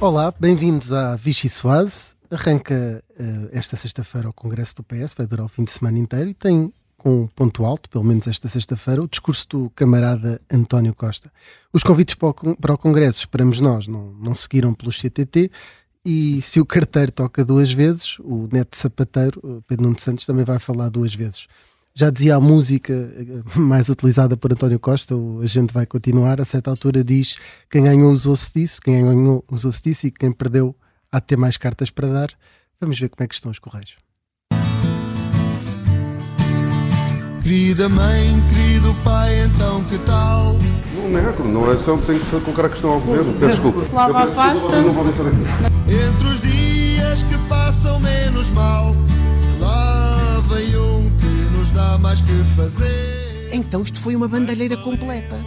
Olá, bem-vindos à Vichy Soase. Arranca uh, esta sexta-feira o Congresso do PS, vai durar o fim de semana inteiro e tem com um ponto alto, pelo menos esta sexta-feira, o discurso do camarada António Costa. Os convites para o, Congresso, esperamos nós, não, não seguiram pelo CTT e se o carteiro toca duas vezes, o neto sapateiro, Pedro Nuno Santos, também vai falar duas vezes. Já dizia a música eh, mais utilizada por António Costa, o A gente vai continuar, a certa altura diz quem ganhou usou-se disso, quem ganhou usou-se disso e quem perdeu há de ter mais cartas para dar. Vamos ver como é que estão os Correios. Querida mãe, querido pai, então que tal? Não nego, não é só tem que colocar a questão ao governo. Peço desculpa. Lava a pasta. Não vou deixar aqui. Entre os dias que passam menos mal, lá vem dá mais que fazer. Então isto foi uma bandalheira completa.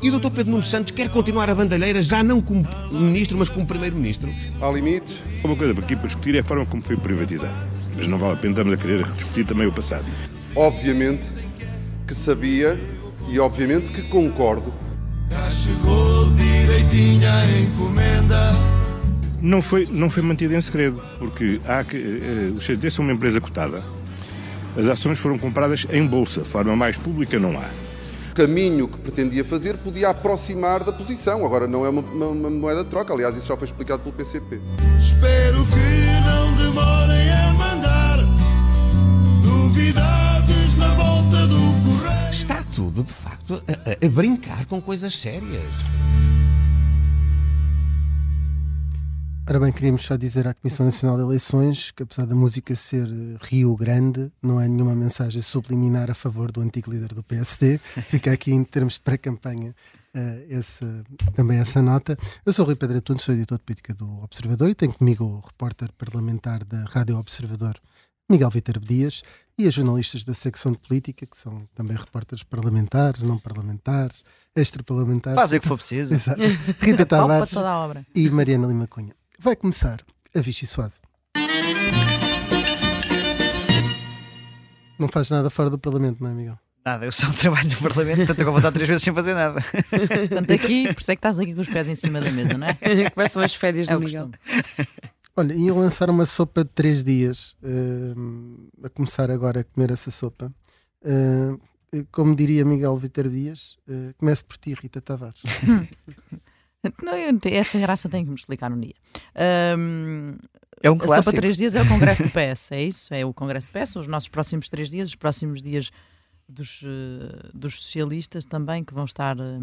E o Dr. Pedro Nuno Santos quer continuar a bandalheira já não como ministro, mas como primeiro-ministro? Há limites. Uma coisa aqui para discutir é a forma como foi privatizado. Mas não vale a pena estamos a querer discutir também o passado. Obviamente que sabia e obviamente que concordo. Já chegou direitinha a encomenda. Não foi, não foi mantido em segredo, porque há que, eh, os CDT são uma empresa cotada. As ações foram compradas em bolsa, de forma mais pública não há. O caminho que pretendia fazer podia aproximar da posição. Agora não é uma, uma, uma moeda de troca. Aliás, isso já foi explicado pelo PCP. Espero que não demorem a mandar novidades na volta do correio. Está tudo, de facto, a- a brincar com coisas sérias. Ora bem, queríamos só dizer à Comissão Nacional de Eleições que, apesar da música ser eh, Rio Grande, não é nenhuma mensagem subliminar a favor do antigo líder do PSD. Fica aqui em termos de pré-campanha esse- também essa nota. Eu sou o Rui Pedro Antunes, sou editor de política do Observador e tenho comigo o repórter parlamentar da Rádio Observador, Miguel Viterbo Dias, e as jornalistas da secção de política, que são também repórteres parlamentares, não parlamentares, extraparlamentares. Fazem o que for preciso. Rita Tavares toda a obra. e Mariana Lima Cunha. Vai começar a Vichy Soase. Não fazes nada fora do Parlamento, não é, Miguel? Nada, eu só trabalho no Parlamento, portanto estou com vontade três vezes sem fazer nada. Portanto, aqui, por isso é que estás aqui com os pés em cima da mesa, não é? Começam as férias É do Miguel. costume. Olha, ia lançar uma sopa de três dias, hum, a começar agora a comer essa sopa. Hum, como diria Miguel Viter Dias, uh, comece por ti, Rita Tavares. Não, eu essa graça tem que me explicar um dia. Ahm, É um a sopa clássico. três dias é o Congresso do PS, é isso? É o Congresso do PS, os nossos próximos três dias, os próximos dias dos, eh, dos socialistas também, que vão estar eh,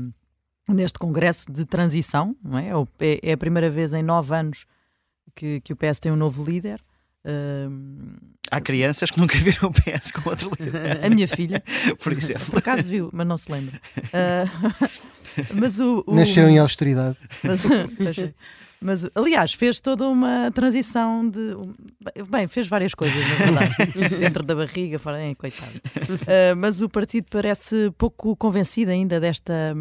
neste Congresso de transição, não é? É É, é a primeira vez em nove anos que, que o PS tem um novo líder. Ahm, Há crianças que nunca viram o PS com outro líder, a minha filha, por exemplo. por acaso viu, mas não se lembra. Ah, mas o, o- Nasceu em austeridade. Mas, é. Mas, aliás, fez toda uma transição de. Bem, fez várias coisas, na verdade. Dentro da barriga, fora. É, coitado. Ah, mas o partido parece pouco convencido ainda desta,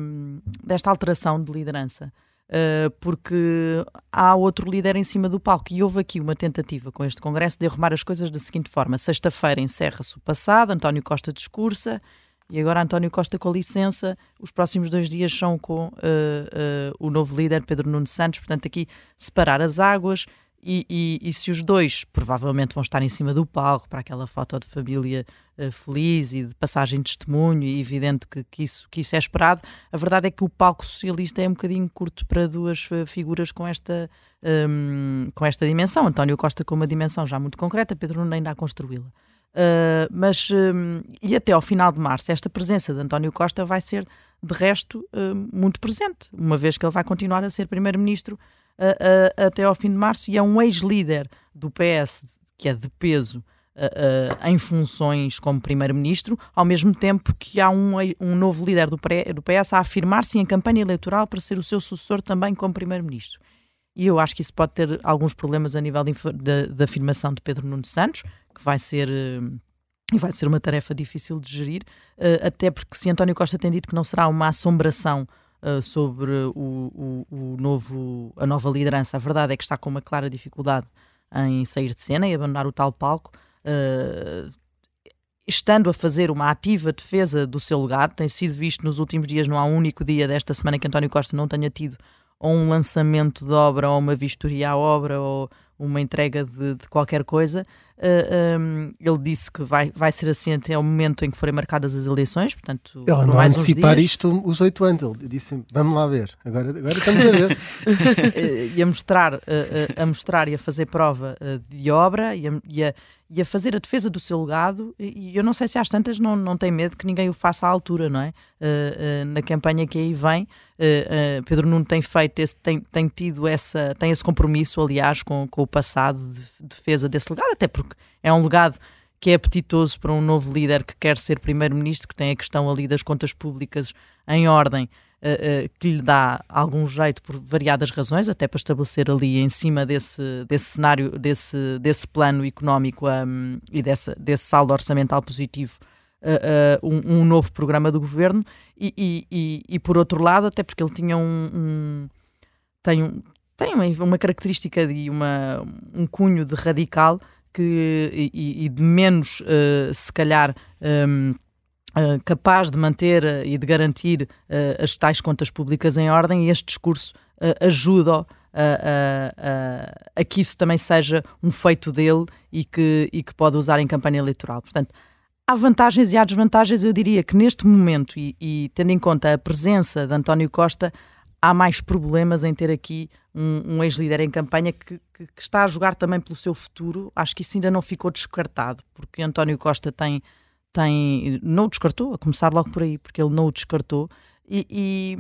desta alteração de liderança. Ah, porque há outro líder em cima do palco e houve aqui uma tentativa com este Congresso de arrumar as coisas da seguinte forma: sexta-feira encerra-se o passado, António Costa discursa, e agora António Costa, com licença, os próximos dois dias são com eh, eh, o novo líder Pedro Nuno Santos, portanto aqui separar as águas e, e- e se os dois provavelmente vão estar em cima do palco para aquela foto de família eh, feliz e de passagem de testemunho e evidente que, que isso, que isso é esperado, a verdade é que o palco socialista é um bocadinho curto para duas figuras com esta, hum, com esta dimensão. António Costa com uma dimensão já muito concreta, Pedro Nuno ainda a construí-la. Uh, mas um, e até ao final de março esta presença de António Costa vai ser de resto um, muito presente, uma vez que ele vai continuar a ser primeiro-ministro uh, uh, até ao fim de março e é um ex-líder do PS que é de peso uh, uh, em funções como primeiro-ministro, ao mesmo tempo que há um, um novo líder do, do PS a afirmar-se em campanha eleitoral para ser o seu sucessor também como primeiro-ministro. E eu acho que isso pode ter alguns problemas a nível da afirmação de Pedro Nuno Santos, que vai ser, eh, e vai ser uma tarefa difícil de gerir, eh, até porque se António Costa tem dito que não será uma assombração eh, sobre o, o- o novo, a nova liderança, a verdade é que está com uma clara dificuldade em sair de cena e abandonar o tal palco. estando a fazer uma ativa defesa do seu legado, tem sido visto nos últimos dias, não há um único dia desta semana que António Costa não tenha tido ou um lançamento de obra, ou uma vistoria à obra, ou uma entrega de, de qualquer coisa. Uh, um, ele disse que vai, vai ser assim até o momento em que forem marcadas as eleições, portanto, Ele a mais antecipar dias. isto os oito anos. Ele disse vamos lá ver. Agora, agora estamos a ver. Eh, e a mostrar, eh, a mostrar e a fazer prova de obra e a, e, a, e a fazer a defesa do seu legado. E, eu não sei se às tantas não, não tem medo que ninguém o faça à altura, não é? Eh, eh, na campanha que aí vem, eh, Pedro Nuno tem feito, esse, tem, tem tido essa, tem esse compromisso, aliás, com, com o passado de defesa desse legado, até porque é um legado que é apetitoso para um novo líder que quer ser primeiro-ministro, que tem a questão ali das contas públicas em ordem, eh, eh, que lhe dá algum jeito por variadas razões, até para estabelecer ali em cima desse, desse cenário, desse, desse plano económico um, e dessa, desse saldo orçamental positivo, eh, um, um novo programa do governo. E, e, e, e, por outro lado, até porque ele tinha um. um tem um, tem uma, uma característica e uma, um cunho de radical que, e, e de menos, uh, se calhar, um, uh, capaz de manter uh, e de garantir as tais contas públicas em ordem, e este discurso ajuda a, a que isso também seja um feito dele e que, e que pode usar em campanha eleitoral. Portanto, há vantagens e há desvantagens. Eu diria que neste momento, e, e tendo em conta a presença de António Costa, há mais problemas em ter aqui um, um ex-líder em campanha que, que, que, está a jogar também pelo seu futuro. Acho que isso ainda não ficou descartado, porque António Costa tem, tem não o descartou, a começar logo por aí, porque ele não o descartou. E, e,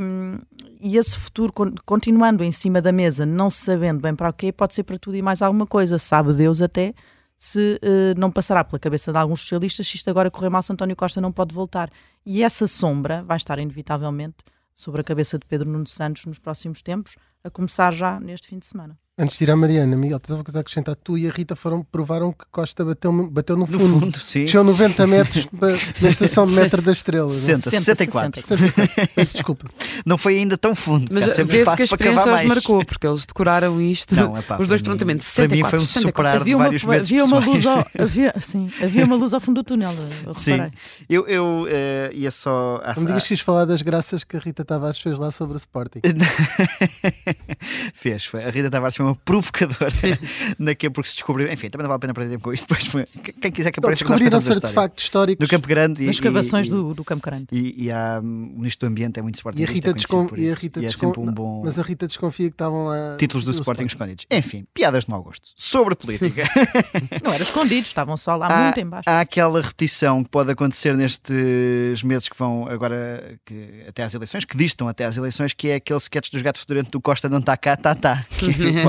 e, esse futuro, continuando em cima da mesa, não sabendo bem para o quê, pode ser para tudo e mais alguma coisa. Sabe Deus até se uh, não passará pela cabeça de alguns socialistas se isto agora correr mal, se António Costa não pode voltar. E essa sombra vai estar inevitavelmente sobre a cabeça de Pedro Nuno Santos nos próximos tempos, a começar já neste fim de semana. Antes de ir à Mariana, Miguel, tens alguma coisa a acrescentar? Tu e a Rita foram, provaram que Costa bateu, bateu no fundo. No fundo, sim. Desceu 90 metros na estação de metro da Estrela. 60, 64. 64. Peço desculpa. Não foi ainda tão fundo. Mas sempre vê-se que a experiência os marcou, porque eles decoraram isto. Não, epá, os dois mim- prontamente. para mim 64, foi um 64. superar uma, vários metros havia, uma luz ao, havia, sim, havia uma luz ao fundo do túnel. Eu Sim, reparei. eu, eu eh, ia só. Não me digas que quis falar das graças que a Rita Tavares fez lá sobre o Sporting. Fez, foi. A Rita Tavares foi uma provocadora naquele porque se descobriu. Enfim, também não vale a pena perder tempo com isto. Depois Quem quiser que apareça descobriram a artefactos históricos No Campo Grande e, Nas escavações e, do, do Campo Grande. E, e há, o Ministro do Ambiente é muito e a sportingista, Rita, é descon... e a. Rita E é descon- sempre um bom. Mas a Rita desconfia que estavam lá Títulos do, Sporting escondidos. Enfim, piadas de mau gosto. Sobre política. Não era escondido, estavam só lá há, muito em baixo. há aquela repetição que pode acontecer nestes meses que vão agora que, até às eleições, que distam até às eleições, que é aquele sketch dos gatos fedorentos do Costa não está cá, está, está.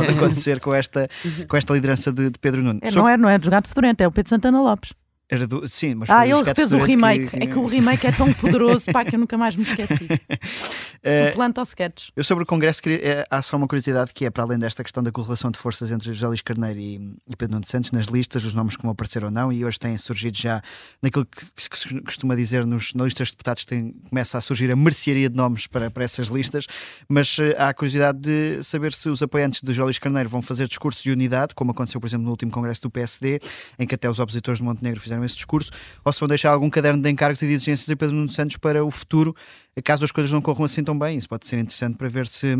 Pode acontecer com esta, com esta liderança de, de Pedro Nuno. É, não, é, não é dos Gato Fedorento, é o Pedro Santana Lopes. Era do- sim, mas Ah, ele fez o remake. É que o remake é tão poderoso, pá, que eu nunca mais me esqueci. Eh, O planta ao sketch. Eu sobre o Congresso queria, eh, há só uma curiosidade que é, para além desta questão da correlação de forças entre José Luís Carneiro e, e Pedro Nuno Santos nas listas, os nomes que vão aparecer ou não, e hoje têm surgido já naquilo que, que se costuma dizer nos, na lista de deputados, tem, começa a surgir a mercearia de nomes para, para essas listas, mas eh, há a curiosidade de saber se os apoiantes de José Luís Carneiro vão fazer discurso de unidade, como aconteceu, por exemplo, no último Congresso do PSD, em que até os opositores de Montenegro fizeram esse discurso, ou se vão deixar algum caderno de encargos e de exigências a Pedro Nuno Santos para o futuro, caso as coisas não corram assim tão bem. Isso pode ser interessante para ver se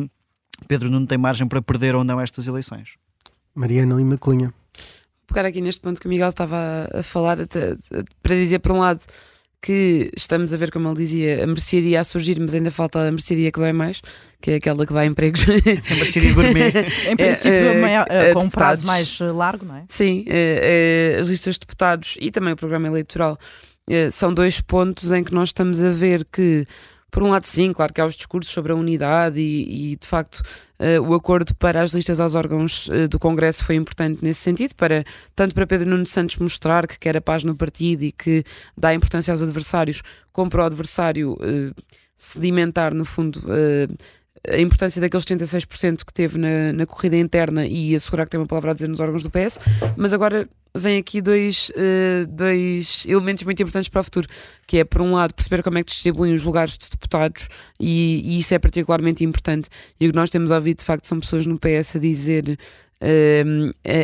Pedro Nuno tem margem para perder ou não estas eleições. Mariana Lima Cunha. pegar aqui neste ponto que o Miguel estava a falar, até- para dizer, por um lado, que estamos a ver, como ele dizia, a mercearia a surgir, mas ainda falta a mercearia que dói mais, que é aquela que dá empregos. A mercearia gourmet. Em princípio, é, maior- é, com um prazo mais eh, largo, não é? Sim, eh, eh, as listas de deputados e também o programa eleitoral eh, são dois pontos em que nós estamos a ver que, por um lado, sim, claro que há os discursos sobre a unidade e, e, de facto, eh, o acordo para as listas aos órgãos eh, do Congresso foi importante nesse sentido, para, tanto para Pedro Nuno Santos mostrar que quer a paz no partido e que dá importância aos adversários, como para o adversário eh, sedimentar, no fundo, a importância daqueles 36% que teve na, na corrida interna e assegurar que tem uma palavra a dizer nos órgãos do PS, mas agora vem aqui dois, eh, dois elementos muito importantes para o futuro, que é, por um lado, perceber como é que distribuem os lugares de deputados e, e isso é particularmente importante. E o que nós temos ouvido, de facto, são pessoas no PS a dizer eh,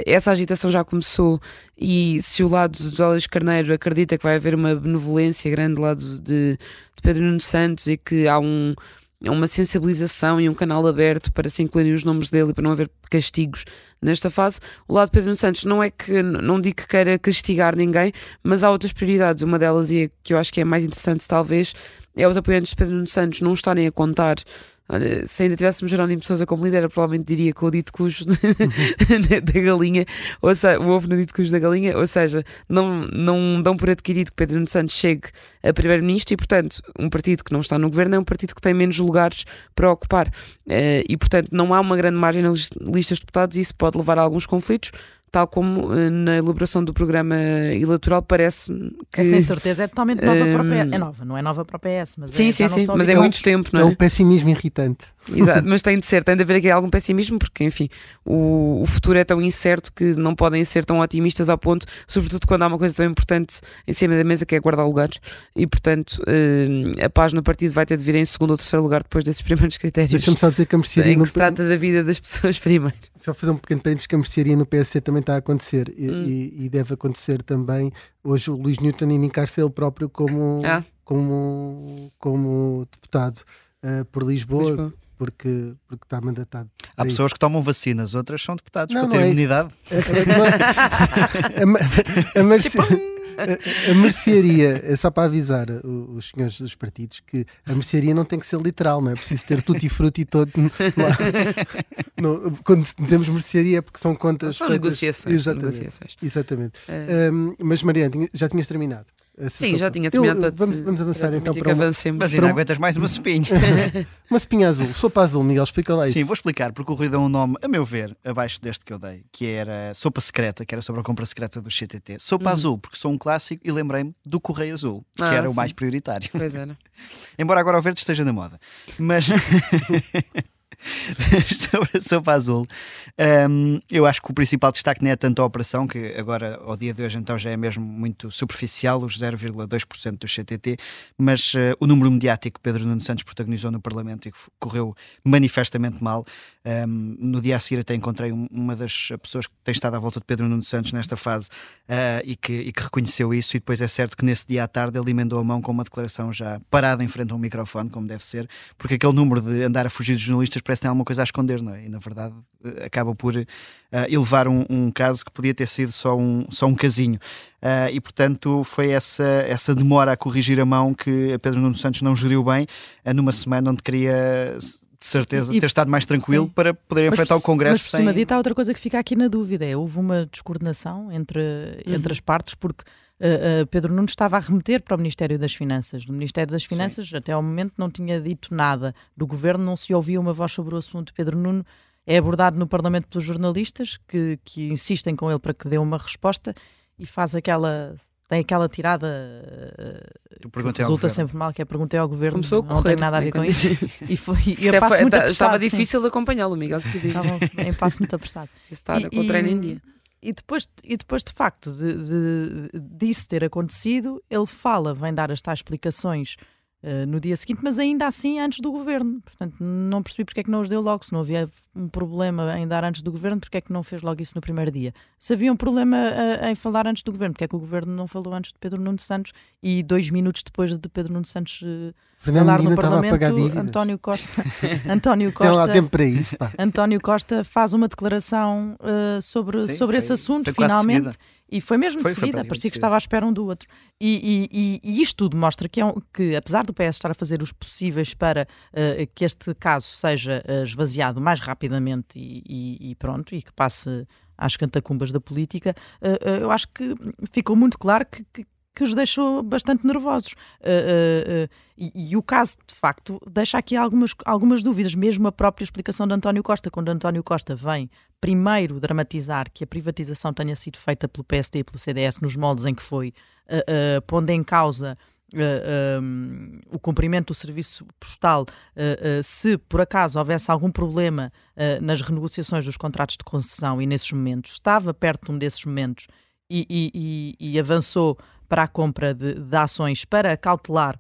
essa agitação já começou e se o lado de Luís Carneiro acredita que vai haver uma benevolência grande do lado de, de Pedro Nuno Santos e que há um uma sensibilização e um canal aberto para se incluírem os nomes dele e para não haver castigos nesta fase. O lado de Pedro Santos não é que, não digo que queira castigar ninguém, mas há outras prioridades. Uma delas, e que eu acho que é mais interessante talvez, é os apoiantes de Pedro Santos não estarem a contar Olha, se ainda tivéssemos Jerónimo de Sousa como líder, provavelmente diria que o dito cujo da galinha, ou seja, o ovo no dito cujo da galinha, ou seja, não, não dão por adquirido que Pedro Nuno Santos chegue a primeiro-ministro e, portanto, um partido que não está no governo é um partido que tem menos lugares para ocupar. Uh, e, portanto, não há uma grande margem nas listas de deputados e isso pode levar a alguns conflitos tal como uh, na elaboração do programa eleitoral parece que... É sem certeza é totalmente nova um... para o PS. É nova, não é nova para o PS, mas sim, é, sim, sim, mas é muito tempo, não é? É o pessimismo irritante. Exato, mas tem de ser, tem de haver aqui algum pessimismo, porque, enfim, o, o futuro é tão incerto que não podem ser tão otimistas ao ponto, sobretudo quando há uma coisa tão importante em cima da mesa que é guardar lugares, e portanto uh, a paz no partido vai ter de vir em segundo ou terceiro lugar depois desses primeiros critérios. Deixa-me só dizer que a mercearia. Em que se trata da vida das pessoas primeiro. Só fazer um pequeno parênteses que a mercearia no PSC também está a acontecer e, hum. e, e deve acontecer também. Hoje o Luís Newton indicar-se ele próprio como, ah. como, como deputado uh, por Lisboa. Lisboa porque, porque está mandatado. Há pessoas isso. que tomam vacinas, outras são deputados não, para ter é imunidade. a, a, a, a, a mercearia, é só para avisar os senhores dos partidos que a mercearia não tem que ser literal, não é preciso ter tutti frutti todo lá. No, quando dizemos mercearia é porque são contas. São feitas, negociações. Exatamente. Negociações. exatamente. É. Um, mas Mariana, já tinhas terminado? Sim, já tinha terminado. Eu, vamos, vamos avançar então para uma... Mas ainda aguentas mais uma espinha. uma espinha azul, sopa azul, Miguel, explica lá isso. Sim, vou explicar, porque o Rui deu um nome, a meu ver, abaixo deste que eu dei, que era sopa secreta, que era sobre a compra secreta do CTT. Sopa hum. azul, porque sou um clássico e lembrei-me do Correio Azul, que ah, era sim. o mais prioritário. Pois era. Embora agora o verde esteja na moda. Mas. sobre a sopa azul. Um, eu acho que o principal destaque não é tanto a operação, que agora, ao dia de hoje, então já é mesmo muito superficial, os 0,2% do CTT, mas uh, o número mediático que Pedro Nuno Santos protagonizou no Parlamento e que correu manifestamente mal. Um, no dia a seguir até encontrei uma das pessoas que tem estado à volta de Pedro Nuno Santos nesta fase uh, e, que, e, que, reconheceu isso. E depois é certo que nesse dia à tarde ele emendou a mão com uma declaração já parada em frente a um microfone, como deve ser, porque aquele número de andar a fugir dos jornalistas parece que tem alguma coisa a esconder, não é? E na verdade uh, acaba por uh, elevar um, um, caso que podia ter sido só um, só um casinho. Uh, e portanto foi essa, essa demora a corrigir a mão que a Pedro Nuno Santos não geriu bem numa semana onde queria de certeza, e, ter estado mais tranquilo sim. para poder enfrentar mas, o Congresso. Mas por cima sem... dito, há outra coisa que fica aqui na dúvida: é, houve uma descoordenação entre, uhum. entre as partes, porque uh, Pedro Nunes estava a remeter para o Ministério das Finanças. No Ministério das Finanças, sim. até ao momento, não tinha dito nada. Do governo não se ouvia uma voz sobre o assunto. Pedro Nuno é abordado no Parlamento pelos jornalistas que, que insistem com ele para que dê uma resposta e faz aquela tem aquela tirada uh, que resulta sempre mal, que é perguntei ao governo, Começou não tem nada a ver com isso. e foi, e eu passo muito Estava difícil de acompanhá-lo, Miguel. Estava em passo muito apressado. Se está e, com o treino em dia. E depois, e depois de facto de, de, disso ter acontecido, ele fala, vem dar as tais explicações uh, no dia seguinte, mas ainda assim antes do governo. Portanto, não percebi porque é que não os deu logo, se não havia um problema em dar antes do governo, porque é que não fez logo isso no primeiro dia? Se havia um problema uh, em falar antes do governo, porque é que o governo não falou antes de Pedro Nuno Santos e dois minutos depois de Pedro Nuno Santos uh, falar no Parlamento, António Costa, António Costa, tempo para isso, pá. António Costa faz uma declaração uh, sobre, Sim, sobre foi, esse assunto, finalmente. E foi mesmo foi, de seguida, parecia que estava à espera um do outro. E, e, e, e isto tudo mostra que, é um, que, apesar do PS estar a fazer os possíveis para uh, que este caso seja uh, esvaziado mais rapidamente e, e, pronto, e que passe às cantacumbas da política, uh, eu acho que ficou muito claro que, que que os deixou bastante nervosos. Uh, uh, uh, e, e, o caso, de facto, deixa aqui algumas, algumas dúvidas, mesmo a própria explicação de António Costa, quando António Costa vem primeiro dramatizar que a privatização tenha sido feita pelo PSD e pelo CDS nos moldes em que foi, pondo em causa. Um, o cumprimento do serviço postal, se por acaso houvesse algum problema nas renegociações dos contratos de concessão e nesses momentos, estava perto de um desses momentos e, e, e, e avançou para a compra de, de ações para cautelar,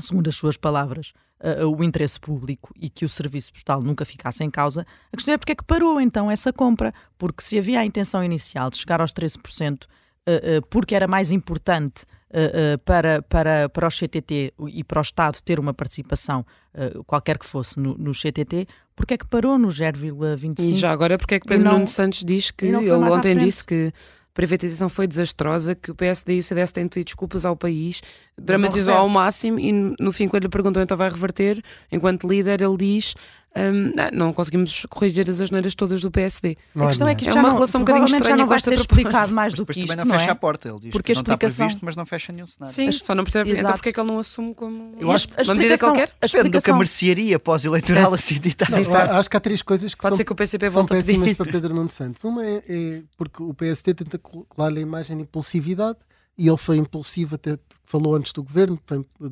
segundo as suas palavras, uh, o interesse público e que o serviço postal nunca ficasse em causa, a questão é porque é que parou então essa compra, porque se havia a intenção inicial de chegar aos 13%, uh, porque era mais importante Uh, uh, para, para, para o CTT e para o Estado ter uma participação, uh, qualquer que fosse, no, no CTT, porque é que parou no 0,25? E já agora, porque é que Pedro não, Nuno Santos diz que ele ontem disse que privatização foi desastrosa, que o PSD e o CDS têm pedido desculpas ao país, dramatizou ao máximo e no fim, quando lhe perguntou então vai reverter, enquanto líder, ele diz um, não conseguimos corrigir as asneiras todas do PSD. Não a questão é que é uma relação um bocadinho estranha já não vai ser explicado mais do que isto, também não fecha é? a porta, ele diz porque que não explicação... está previsto, mas não fecha nenhum cenário. Sim, só não percebe então porque é que ele não assume como Eu acho, a, a medida que ele quer. Depende do que a mercearia pós-eleitoral assim ditar. Acho que há três coisas que Pode são, ser que o PCP são péssimas para Pedro Nuno Santos. Uma é, é porque o PSD tenta colar-lhe a imagem de impulsividade e ele foi impulsivo, até falou antes do governo,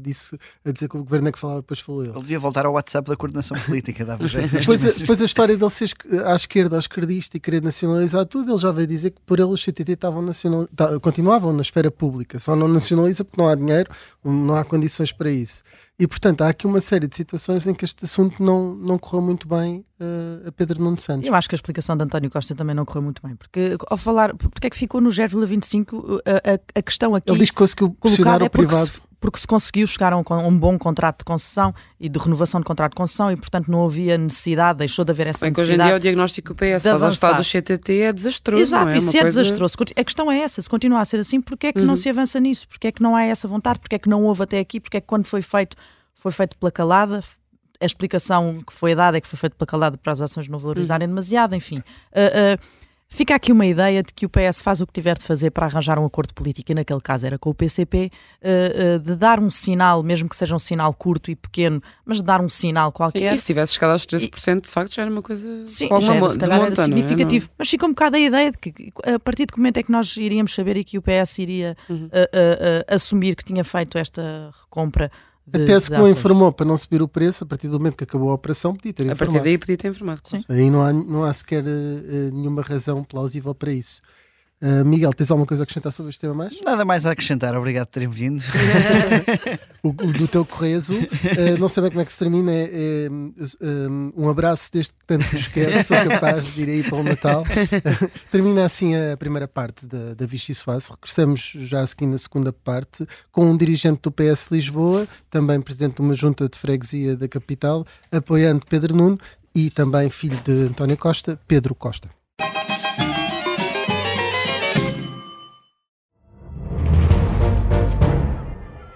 disse a dizer que o governo é que falava, depois falou ele. Ele devia voltar ao WhatsApp da coordenação política, dava jeito. depois, a, depois a história dele ser à esquerda, ao esquerdista e querer nacionalizar tudo, ele já veio dizer que por ele os CTT estavam nacional, continuavam na esfera pública, só não nacionaliza porque não há dinheiro, não há condições para isso. E, portanto, há aqui uma série de situações em que este assunto não, não correu muito bem uh, a Pedro Nuno Santos. Eu acho que a explicação de António Costa também não correu muito bem, porque ao falar, porque é que ficou no 0,25 a, a, a questão aqui. Ele diz que conseguiu pressionar o é privado. Se, porque se conseguiu chegar a um, um, bom contrato de concessão e de renovação de contrato de concessão e, portanto, não havia necessidade, deixou de haver essa Bem, necessidade. hoje em dia o diagnóstico PS faz ao estado do CTT é desastroso. Exato, é? isso é coisa... desastroso. A questão é essa, se continua a ser assim, porque é que uhum. não se avança nisso? Porque é que não há essa vontade? Porque é que não houve até aqui? Porque é que quando foi feito foi feito pela calada, a explicação que foi dada é que foi feito pela calada para as ações não valorizarem uhum. demasiado, enfim. Uh, uh, fica aqui uma ideia de que o PS faz o que tiver de fazer para arranjar um acordo político, e naquele caso era com o PCP, uh, de dar um sinal, mesmo que seja um sinal curto e pequeno, mas de dar um sinal qualquer. Sim, e se tivesse chegado aos 13%, e... de facto já era uma coisa. Sim, já era, se calhar monta, era significativo. Não é? Mas fica um bocado a ideia de que a partir de que momento é que nós iríamos saber e que o PS iria uhum. assumir que tinha feito esta recompra de, Até se não informou para não subir o preço, a partir do momento que acabou a operação, podia ter informado. A partir daí podia ter informado. Claro. Aí não há, não há sequer uh, nenhuma razão plausível para isso. Uh, Miguel, tens alguma coisa a acrescentar sobre este tema mais? Nada mais a acrescentar, obrigado por terem vindo. o, o, do teu correio azul, uh, não sei bem como é que se termina. É, é um, um, abraço desde que tanto quero, sou capaz de ir aí para o Natal. termina assim a primeira parte da, da Vichy. Regressamos já a seguir na segunda parte com um dirigente do PS Lisboa, também presidente de uma junta de freguesia da capital, apoiando Pedro Nuno e também filho de António Costa, Pedro Costa.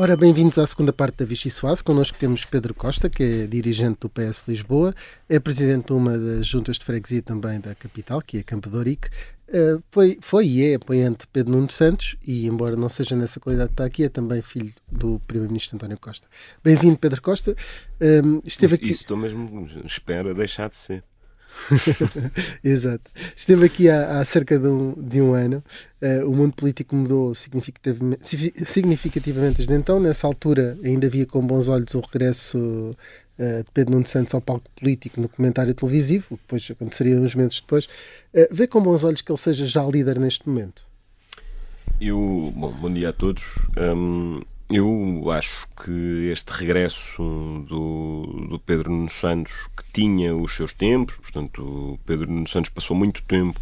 Ora, bem-vindos à segunda parte da Vichy Soase. Connosco temos Pedro Costa, que é dirigente do PS Lisboa, é presidente de uma das juntas de freguesia também da capital, que é Campo de Ourique. Uh, foi, foi e é apoiante de Pedro Nuno Santos e, embora não seja nessa qualidade que está aqui, é também filho do Primeiro-Ministro António Costa. Bem-vindo, Pedro Costa. Uh, esteve isso, aqui... isso estou mesmo, espero deixar de ser. Exato. Esteve aqui há, há cerca de um, de um ano. Uh, o mundo político mudou significativamente, significativamente desde então. Nessa altura, ainda via com bons olhos o regresso uh, de Pedro Nuno Santos ao palco político no comentário televisivo, o que depois aconteceria uns meses depois. Uh, vê com bons olhos que ele seja já líder neste momento? Eu, bom, bom dia a todos. Um, eu acho que este regresso do, do Pedro Nuno Santos, que tinha os seus tempos, portanto, o Pedro Nuno Santos passou muito tempo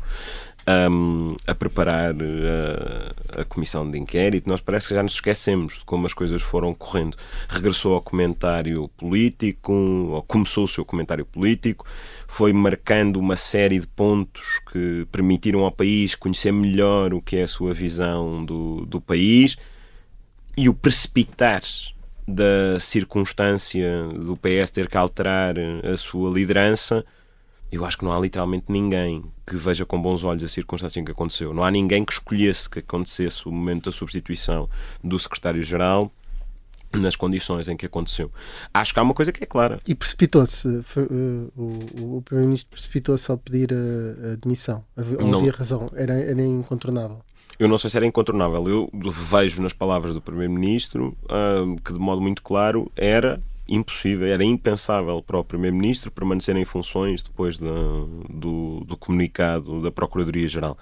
um, a preparar a, a, comissão de inquérito, nós parece que já nos esquecemos de como as coisas foram correndo. Regressou ao comentário político, ou começou o seu comentário político, foi marcando uma série de pontos que permitiram ao país conhecer melhor o que é a sua visão do, do país e o precipitar da circunstância do PS ter que alterar a sua liderança, eu acho que não há literalmente ninguém que veja com bons olhos a circunstância em que aconteceu. Não há ninguém que escolhesse que acontecesse o momento da substituição do secretário-geral nas condições em que aconteceu. Acho que há uma coisa que é clara. E precipitou-se. uh, o o Primeiro-Ministro precipitou-se ao pedir a, a demissão. Havia, Não. razão. Era, era incontornável. Eu não sei se era incontornável. Eu vejo nas palavras do Primeiro-Ministro que, de modo muito claro, era impossível, era impensável para o Primeiro-Ministro permanecer em funções depois do, do comunicado da Procuradoria-Geral.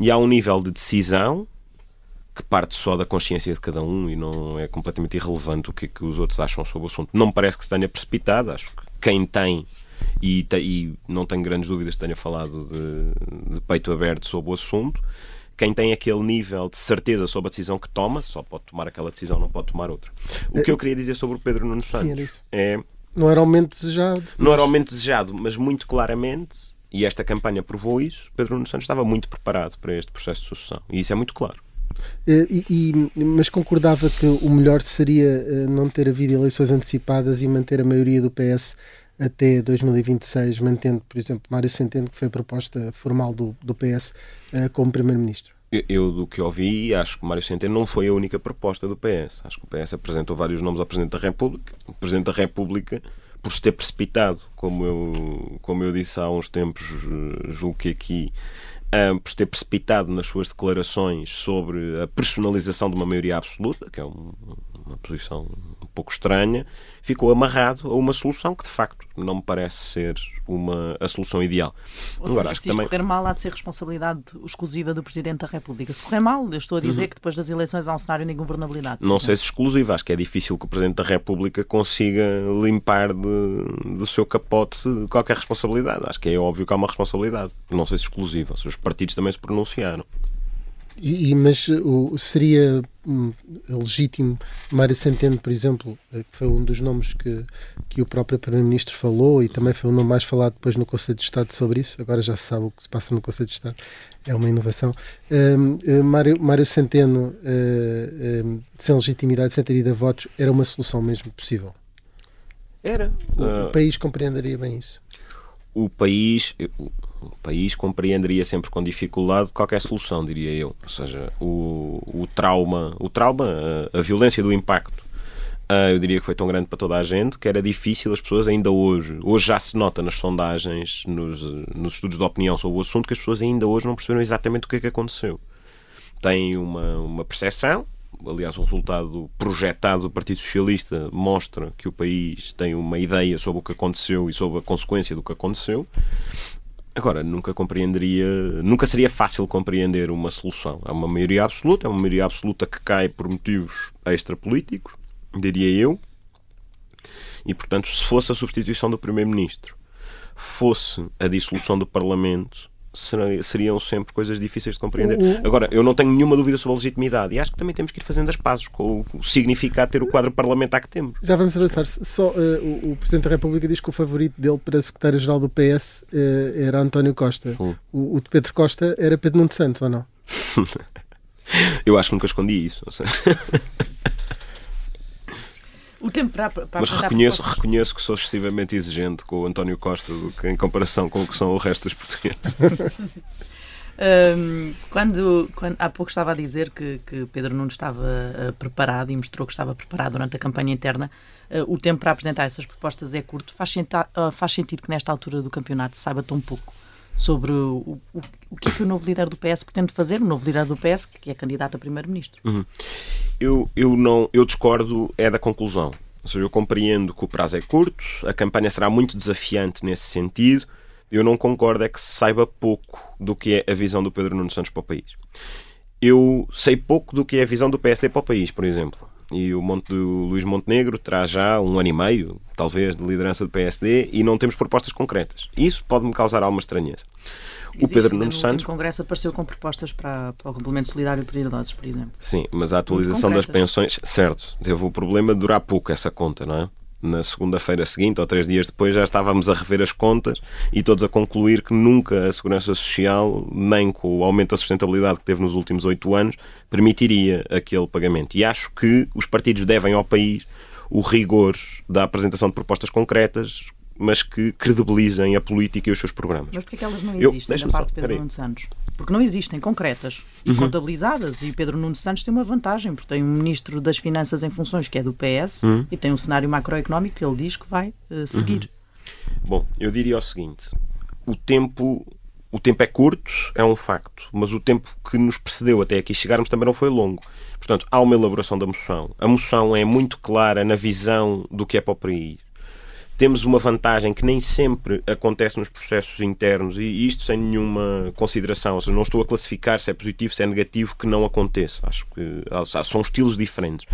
E há um nível de decisão que parte só da consciência de cada um e não é completamente irrelevante o que é que os outros acham sobre o assunto. Não me parece que se tenha precipitado, acho que quem tem e, e não tenho grandes dúvidas que tenha falado de, de peito aberto sobre o assunto, quem tem aquele nível de certeza sobre a decisão que toma, só pode tomar aquela decisão, não pode tomar outra. O que eu queria dizer sobre o Pedro Nuno Santos é Não era aumento desejado. não era aumento desejado, mas muito claramente, e esta campanha provou isso, Pedro Nuno Santos estava muito preparado para este processo de sucessão. E isso é muito claro. Eh, e- e- mas concordava que o melhor seria eh, não ter havido eleições antecipadas e manter a maioria do PS até 2026, mantendo, por exemplo, Mário Centeno, que foi a proposta formal do, do PS, eh, como Primeiro-Ministro. Eu, eu, do que ouvi, acho que Mário Centeno não foi a única proposta do PS. Acho que o PS apresentou vários nomes ao Presidente da República. O Presidente da República, por se ter precipitado, como eu, como eu disse há uns tempos, eh, julgo que aqui, ah, por se ter precipitado nas suas declarações sobre a personalização de uma maioria absoluta, que é um- uma posição um pouco estranha, ficou amarrado a uma solução que, de facto, não me parece ser uma, a solução ideal. Ou seja, se isto correr mal, há de ser responsabilidade exclusiva do Presidente da República. Se correr mal, eu estou a dizer Uhum. que depois das eleições há um cenário de ingovernabilidade. Não sei se exclusivo, acho que é difícil que o Presidente da República consiga limpar de- do seu capote qualquer responsabilidade. Acho que é óbvio que há uma responsabilidade. Não sei se exclusiva. Seja, Os partidos também se pronunciaram. E, e- mas o, seria hum, legítimo Mário Centeno, por exemplo, eh, que foi um dos nomes que, que o próprio Primeiro-Ministro falou e também foi o nome mais falado depois no Conselho de Estado sobre isso. Agora já se sabe o que se passa no Conselho de Estado, é uma inovação. Hum, eh, Mário, Mário Centeno, eh, hum, sem legitimidade, sem ter ido a votos, era uma solução mesmo possível. Era. O, Ah, o país compreenderia bem isso. o país, o país compreenderia sempre com dificuldade qualquer solução, diria eu. Ou seja, o, o trauma, o trauma, a, a violência do impacto, ah, eu diria que foi tão grande para toda a gente que era difícil as pessoas ainda hoje. Hoje já se nota nas sondagens, nos, nos estudos de opinião sobre o assunto, que as pessoas ainda hoje não perceberam exatamente o que é que aconteceu. Têm uma, uma percepção, aliás, o resultado projetado do Partido Socialista mostra que o país tem uma ideia sobre o que aconteceu e sobre a consequência do que aconteceu. Agora, nunca compreenderia, nunca seria fácil compreender uma solução. É uma maioria absoluta, é uma maioria absoluta que cai por motivos extrapolíticos, diria eu. E, portanto, se fosse a substituição do Primeiro-Ministro, fosse a dissolução do Parlamento, seriam sempre coisas difíceis de compreender. O- Agora, eu não tenho nenhuma dúvida sobre a legitimidade e acho que também temos que ir fazendo as pazes com o significado de ter o quadro parlamentar que temos. Já vamos avançar. Só, eh, o, o Presidente da República diz que o favorito dele para secretário-geral do PS eh, era António Costa. Hum. O, o de Pedro Costa era Pedro Nuno Santos, ou não? Eu acho que nunca escondi isso. ou seja, O tempo para, para Mas reconheço, reconheço que sou excessivamente exigente com o António Costa em comparação com o que são o resto dos portugueses. Hum, quando, quando- há pouco estava a dizer que, que Pedro Nuno estava ah, preparado e mostrou que estava preparado durante a campanha interna, ah, o tempo para apresentar essas propostas é curto. Faz, senta- ah, faz sentido que nesta altura do campeonato se saiba tão pouco sobre o, o, o que é que o novo líder do PS pretende fazer, o novo líder do PS, que é candidato a primeiro-ministro. Uhum. Eu, eu, não, eu discordo é da conclusão. Ou seja, eu compreendo que o prazo é curto, a campanha será muito desafiante nesse sentido. Eu não concordo é que se saiba pouco do que é a visão do Pedro Nuno Santos para o país. Eu sei pouco do que é a visão do PSD para o país, por exemplo. E o Monte do Luís Montenegro terá já um ano e meio, talvez, de liderança do PSD e não temos propostas concretas. Isso pode-me causar alguma estranheza. O Existe, Pedro Nuno no Santos último congresso apareceu com propostas para, para o complemento solidário para idosos, por exemplo. Sim, mas a atualização das pensões, certo, teve o problema de durar pouco essa conta, não é? Na segunda-feira seguinte, ou três dias depois, já estávamos a rever as contas e todos a concluir que nunca a Segurança Social, nem com o aumento da sustentabilidade que teve nos últimos oito anos, permitiria aquele pagamento. E acho que os partidos devem ao país o rigor da apresentação de propostas concretas mas que credibilizem a política e os seus programas. Mas porquê que elas não Eu- existem deixa-me da parte só, de Pedro. Nuno Santos? Porque não existem, concretas e Uhum. contabilizadas. E Pedro Nuno Santos tem uma vantagem, porque tem um Ministro das Finanças em funções que é do PS Uhum. e tem um cenário macroeconómico que ele diz que vai eh, seguir. Bom, eu diria o seguinte: o tempo, o tempo é curto, é um facto, mas o tempo que nos precedeu até aqui chegarmos também não foi longo. Portanto, há uma elaboração da moção. A moção é muito clara na visão do que é para o país. Temos uma vantagem que nem sempre acontece nos processos internos e isto sem nenhuma consideração. Ou seja, não estou a classificar se é positivo, se é negativo, que não aconteça. Acho que são estilos diferentes.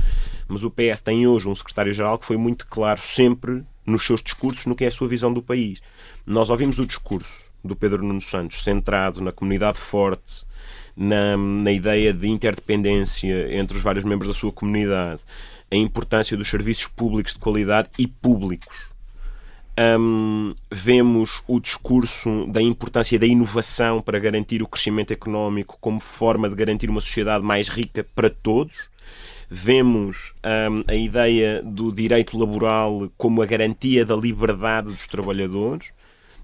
Mas o PS tem hoje um secretário-geral que foi muito claro sempre nos seus discursos no que é a sua visão do país. Nós ouvimos o discurso do Pedro Nuno Santos centrado na comunidade forte, na, na ideia de interdependência entre os vários membros da sua comunidade, a importância dos serviços públicos de qualidade e públicos. Hum, vemos o discurso da importância da inovação para garantir o crescimento económico como forma de garantir uma sociedade mais rica para todos. Vemos hum, a ideia do direito laboral como a garantia da liberdade dos trabalhadores.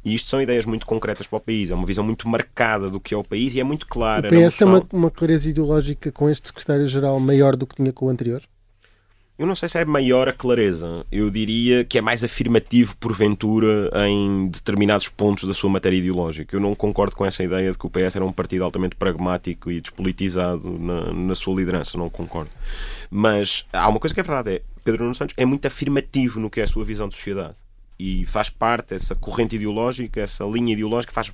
E isto são ideias muito concretas para o país. É uma visão muito marcada do que é o país e é muito O clara. na PS tem uma, uma clareza ideológica com este secretário-geral maior do que tinha com o anterior? Eu não sei se é maior a clareza. Eu diria que é mais afirmativo, porventura, em determinados pontos da sua matéria ideológica. Eu não concordo com essa ideia de que o PS era um partido altamente pragmático e despolitizado na, na sua liderança. Não concordo. Mas há uma coisa que é verdade: é Pedro Nuno Santos é muito afirmativo no que é a sua visão de sociedade. E faz parte, essa corrente ideológica, essa linha ideológica, faz,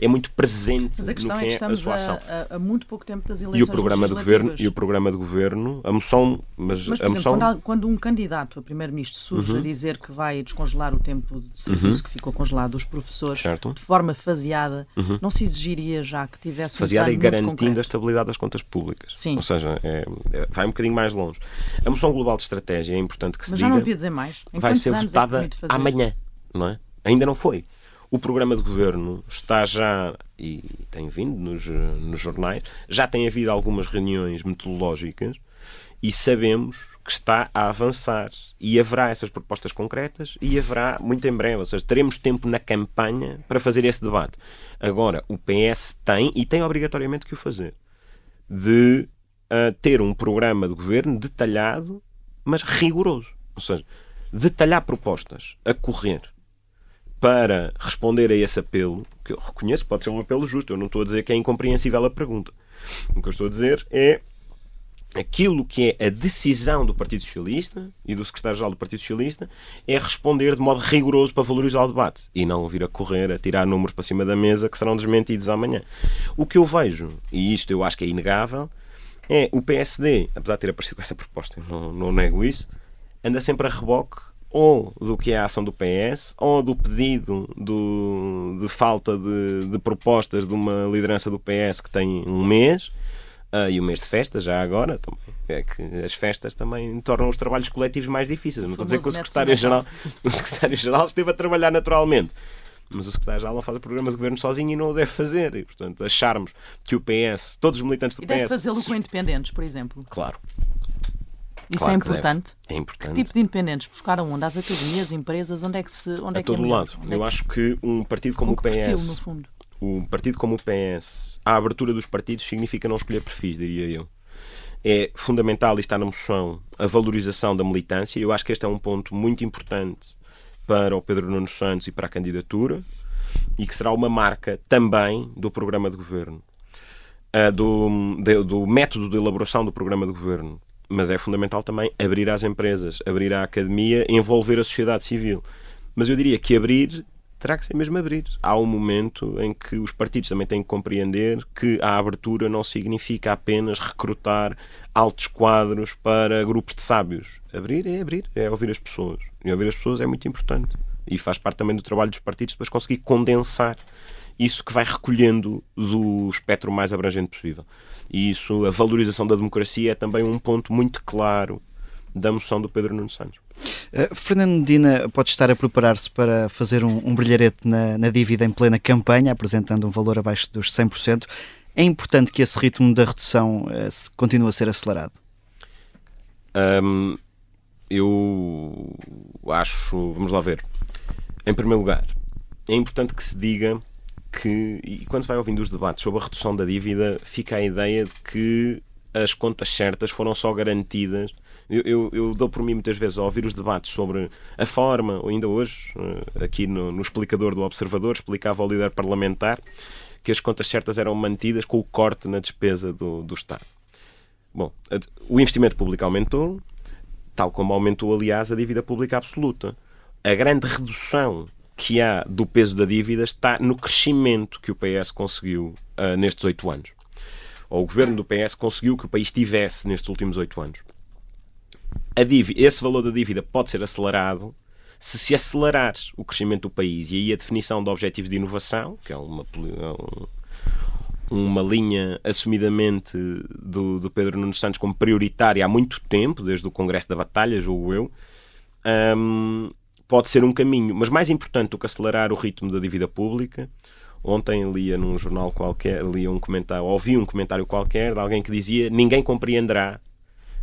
é muito presente Mas a questão no é que que é a sua ação. a, a- muito pouco tempo das eleições E o programa de governo, e o programa de governo, a moção, mas, Mas, a exemplo, moção quando, quando um candidato a primeiro-ministro surge Uhum. a dizer que vai descongelar o tempo de serviço Uhum. que ficou congelado dos professores Certo. de forma faseada, Uhum. não se exigiria já que tivesse faseada um e garantindo concreto? a estabilidade das contas públicas. Sim. Ou seja, é- é- vai um bocadinho mais longe. A moção global de estratégia é importante que se Mas já diga. não devia dizer mais. Em vai ser é votada fazer amanhã, não é? Ainda não foi. O programa de governo está já, e tem vindo nos, nos jornais, já tem havido algumas reuniões metodológicas e sabemos que está a avançar. E haverá essas propostas concretas e haverá muito em breve. Ou seja, teremos tempo na campanha para fazer esse debate. Agora, o PS tem, e tem obrigatoriamente que o fazer, de ah, ter um programa de governo detalhado, mas rigoroso. Ou seja, detalhar propostas a correr para responder a esse apelo, que eu reconheço pode ser um apelo justo, eu não estou a dizer que é incompreensível a pergunta. O que eu estou a dizer é aquilo que é a decisão do Partido Socialista e do secretário-geral do Partido Socialista é responder de modo rigoroso para valorizar o debate e não vir a correr, a tirar números para cima da mesa que serão desmentidos amanhã. O que eu vejo, e isto eu acho que é inegável, é o PSD, apesar de ter aparecido com essa proposta, não, não nego isso, anda sempre a reboque ou do que é a ação do PS ou do pedido do, de falta de, de propostas de uma liderança do PS que tem um mês ah, e o mês de festas, já agora, também, é que as festas também tornam os trabalhos coletivos mais difíceis. Não estou a dizer que o secretário-geral o secretário-geral esteve a trabalhar naturalmente. Mas o secretário-geral não faz o programa de governo sozinho e não o deve fazer. E, portanto, acharmos que o PS, todos os militantes do E deve PS. fazê-lo com independentes, por exemplo. Claro. Isso Claro é que deve. importante. É importante. Que tipo de independentes? Buscar onde? Às academias, empresas? Onde é que se. Onde a é que é todo melhor? lado. É Eu acho que um partido como Com o que perfil, PS, no fundo? um partido como o PS, a abertura dos partidos significa não escolher perfis, diria eu. É fundamental, e está na moção, a valorização da militância. Eu acho que este é um ponto muito importante para o Pedro Nuno Santos e para a candidatura e que será uma marca também do programa de governo. Do, do método de elaboração do programa de governo. Mas é fundamental também abrir às empresas, abrir à academia, envolver a sociedade civil. Mas eu diria que abrir terá que ser mesmo abrir. Há um momento em que os partidos também têm que compreender que a abertura não significa apenas recrutar altos quadros para grupos de sábios. Abrir é abrir, é ouvir as pessoas. E ouvir as pessoas é muito importante. E faz parte também do trabalho dos partidos depois conseguir condensar isso que vai recolhendo do espectro mais abrangente possível. E isso, a valorização da democracia é também um ponto muito claro da moção do Pedro Nuno Santos. Uh, Fernando Medina pode estar a preparar-se para fazer um, um brilharete na, na dívida em plena campanha, apresentando um valor abaixo dos 100%. É importante que esse ritmo da redução uh, continue a ser acelerado. Hum, eu acho, vamos lá ver. Em primeiro lugar, é importante que se diga que, e quando se vai ouvindo os debates sobre a redução da dívida, fica a ideia de que as contas certas foram só garantidas. Eu, eu, eu dou por mim muitas vezes a ouvir os debates sobre a forma, ou ainda hoje, eh, aqui no, no explicador do Observador, explicava ao líder parlamentar que as contas certas eram mantidas com o corte na despesa do, do Estado. Bom, o investimento público aumentou, tal como aumentou, aliás, a dívida pública absoluta. A grande redução que há do peso da dívida está no crescimento que o PS conseguiu uh, nestes oito anos. Ou o governo do PS conseguiu que o país tivesse nestes últimos oito anos. Dívida, esse valor da dívida pode ser acelerado se se acelerar o crescimento do país. E aí a definição de objetivos de inovação, que é uma, é uma linha assumidamente do, do Pedro Nuno Santos como prioritária há muito tempo, desde o Congresso da Batalha, julgo eu, um, pode ser um caminho. Mas mais importante do que acelerar o ritmo da dívida pública, ontem lia num jornal qualquer, lia um comentário, ouvi um comentário qualquer de alguém que dizia ninguém compreenderá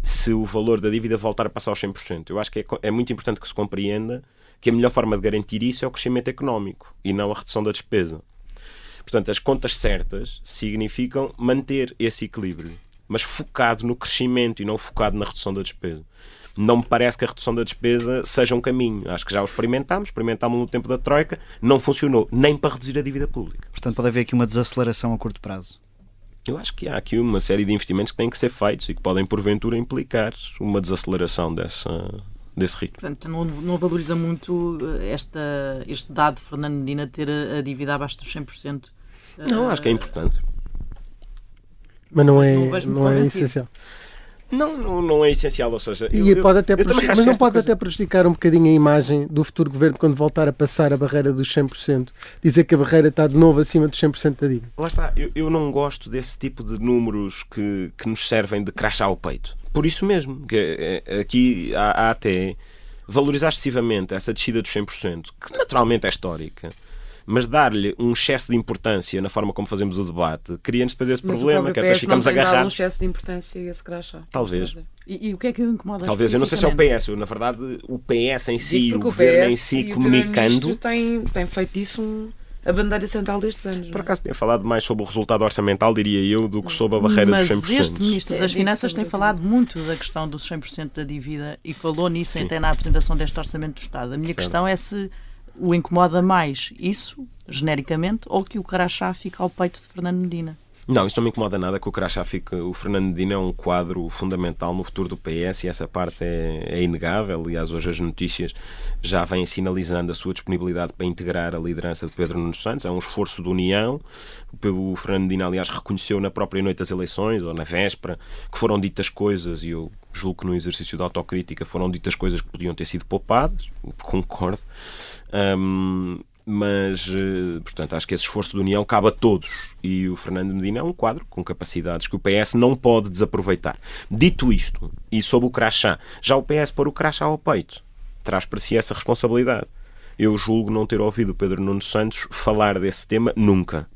se o valor da dívida voltar a passar aos 100%. Eu acho que é, é muito importante que se compreenda que a melhor forma de garantir isso é o crescimento económico e não a redução da despesa. Portanto, as contas certas significam manter esse equilíbrio, mas focado no crescimento e não focado na redução da despesa. Não me parece que a redução da despesa seja um caminho. Acho que já o experimentámos, experimentámos no tempo da Troika, não funcionou, nem para reduzir a dívida pública. Portanto, pode haver aqui uma desaceleração a curto prazo. Eu acho que há aqui uma série de investimentos que têm que ser feitos e que podem, porventura, implicar uma desaceleração dessa, desse ritmo. Portanto, não, não valoriza muito eh, esta, este dado de Fernando Medina ter a, a dívida abaixo dos 100%? Não, acho que é importante. Mas não é, não, não é essencial. Não, não, não, é essencial, ou seja... E eu, pode até mas não pode coisa... até prejudicar um bocadinho a imagem do futuro governo quando voltar a passar a barreira dos 100%, dizer que a barreira está de novo acima dos 100% da dívida. Lá está, eu, eu não gosto desse tipo de números que, que nos servem de crachar ao peito. Por isso mesmo, que é, aqui há, há até valorizar excessivamente essa descida dos 100%, que naturalmente é histórica, mas dar-lhe um excesso de importância na forma como fazemos o debate cria-nos depois esse mas problema, que até ficamos agarrados. um excesso de importância e esse crachá. Talvez. E, e, o que é que o incomoda? Talvez, eu não sei se é o PS, eu, na verdade, o PS em si, o, o governo em si, comunicando. Tem, tem feito disso um a bandeira central destes anos. Por é? acaso tinha falado mais sobre o resultado orçamental, diria eu, do que sobre a barreira Mas dos 100%. Mas este Ministro das é, Finanças tem falado muito da questão dos 100% da dívida e falou nisso Sim. até na apresentação deste Orçamento do Estado. A minha certo. questão é se o incomoda mais isso, genericamente, ou que o Carachá fica ao peito de Fernando Medina. Não, isto não me incomoda nada que o Crachá fique. O Fernando Medina é um quadro fundamental no futuro do PS e essa parte é, é, inegável. Aliás, hoje as notícias já vêm sinalizando a sua disponibilidade para integrar a liderança de Pedro Nuno Santos. É um esforço de união. O Fernando Medina, aliás, reconheceu na própria noite das eleições, ou na véspera, que foram ditas coisas, e eu julgo que no exercício da autocrítica foram ditas coisas que podiam ter sido poupadas. Concordo. Um, mas, eh, portanto, acho que esse esforço de união cabe a todos. E o Fernando Medina é um quadro com capacidades que o PS não pode desaproveitar. Dito isto, e sob o crachá, já o PS pôr o crachá ao peito, traz para si essa responsabilidade. Eu julgo não ter ouvido o Pedro Nuno Santos falar desse tema nunca.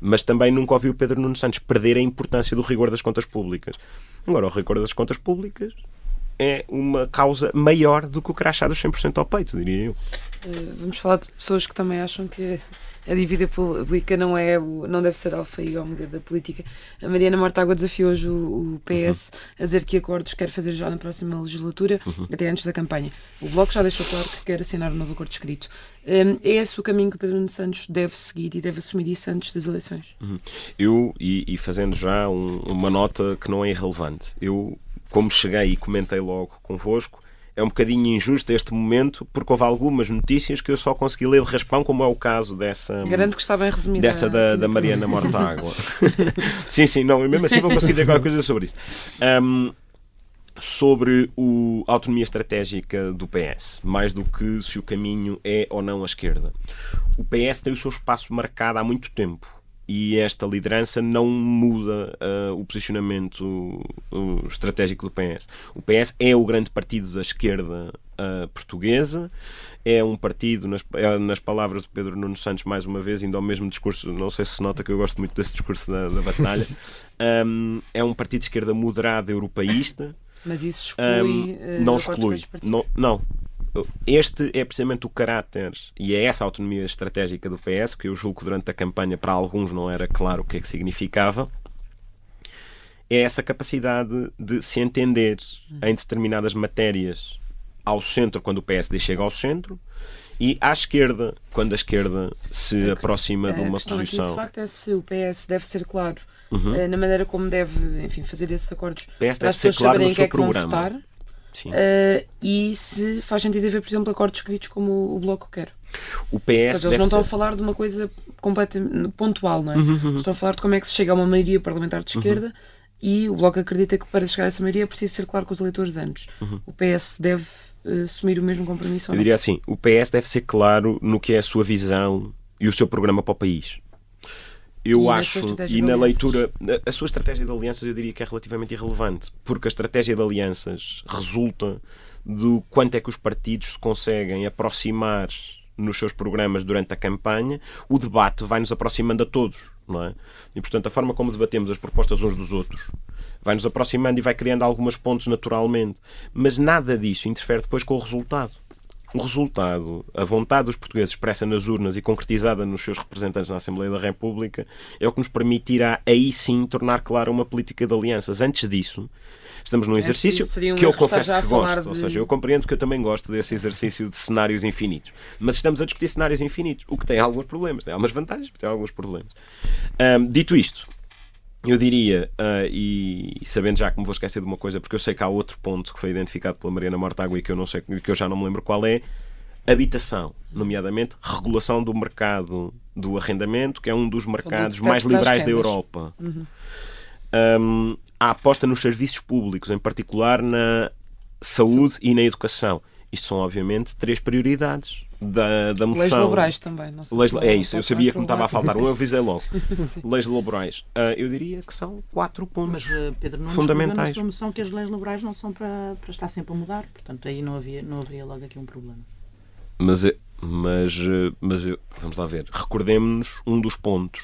Mas também nunca ouvi o Pedro Nuno Santos perder a importância do rigor das contas públicas. Agora, o rigor das contas públicas é uma causa maior do que o crachá dos 100% ao peito, diria eu. Uh, vamos falar de pessoas que também acham que a dívida pública não, é o, não deve ser alfa e ômega da política. A Mariana Mortágua desafiou hoje o, o PS uhum. a dizer que acordos quer fazer já na próxima legislatura, uhum. até antes da campanha. O Bloco já deixou claro que quer assinar um novo acordo escrito. Um, é esse o caminho que o Pedro Nuno Santos deve seguir e deve assumir isso antes das eleições? Uhum. Eu, e, e, fazendo já um, uma nota que não é irrelevante, eu como cheguei e comentei logo convosco, é um bocadinho injusto este momento, porque houve algumas notícias que eu só consegui ler de raspão, como é o caso dessa. Garanto que está bem resumida. Dessa da, da Mariana Mortágua. sim, sim, não, mesmo assim vou conseguir dizer qualquer coisa sobre isso. Um, sobre o, a autonomia estratégica do PS, mais do que se o caminho é ou não a esquerda. O PS tem o seu espaço marcado há muito tempo e esta liderança não muda uh, o posicionamento uh, estratégico do PS. O PS é o grande partido da esquerda uh, portuguesa, é um partido, nas, é, nas palavras de Pedro Nuno Santos, mais uma vez, indo ao mesmo discurso, não sei se se nota que eu gosto muito desse discurso da, da batalha, um, é um partido de esquerda moderada, europeísta. Mas isso exclui. Um, não exclui. Não, não, este é precisamente o caráter e é essa autonomia estratégica do PS, que eu julgo que durante a campanha para alguns não era claro o que é que significava. É essa capacidade de se entender em determinadas matérias ao centro quando o PSD chega ao centro e à esquerda quando a esquerda se aproxima de uma questão aqui, posição. de facto, é se o PS deve ser claro Uhum. eh, na maneira como deve enfim, fazer esses acordos PS para deve ser claro no é seu vão programa. Eh, e se faz sentido haver, por exemplo, acordos escritos como o Bloco quer. O PS Ou seja, eles não estão a ser- falar de uma coisa completamente pontual, não é? Uhum, uhum. Estão a falar de como é que se chega a uma maioria parlamentar de esquerda e o Bloco acredita que para chegar a essa maioria é preciso ser claro com os eleitores antes. Uhum. O PS deve eh, assumir o mesmo compromisso Eu diria assim: o PS deve ser claro no que é a sua visão e o seu programa para o país. Eu E acho, e na leitura, a- a sua estratégia de alianças eu diria que é relativamente irrelevante, porque a estratégia de alianças resulta do quanto é que os partidos se conseguem aproximar nos seus programas durante a campanha, o debate vai nos aproximando a todos, não é? E portanto a forma como debatemos as propostas uns dos outros vai nos aproximando e vai criando algumas pontes naturalmente, mas nada disso interfere depois com o resultado. O resultado, a vontade dos portugueses expressa nas urnas e concretizada nos seus representantes na Assembleia da República, é o que nos permitirá aí sim tornar clara uma política de alianças. Antes disso, estamos num exercício um que eu confesso que gosto. Ou de- seja, eu compreendo que eu também gosto desse exercício de cenários infinitos. Mas estamos a discutir cenários infinitos, o que tem alguns problemas, tem algumas vantagens, tem alguns problemas. Dito isto, eu diria, ah, e sabendo já que me vou esquecer de uma coisa, porque eu sei que há outro ponto que foi identificado pela Mariana Mortágua e que eu, não sei, que eu já não me lembro qual é, habitação, nomeadamente regulação do mercado do arrendamento, que é um dos mercados mais liberais da. Europa. Uhum. Um, a aposta nos serviços públicos, em particular na saúde e na educação. Isto são, obviamente, três prioridades da, da moção. Leis laborais também, não sei Leis- é não isso, eu sabia que me estava a faltar um, eu avisei logo. Leis laborais. Ah, eu diria que são quatro pontos Mas eh, Pedro na fundamentais. sua moção que as leis laborais não são para, para estar sempre a mudar, portanto aí não, havia, não haveria logo aqui um problema. Mas, eh, mas, eh, mas eu- vamos lá ver. Recordemos-nos um dos pontos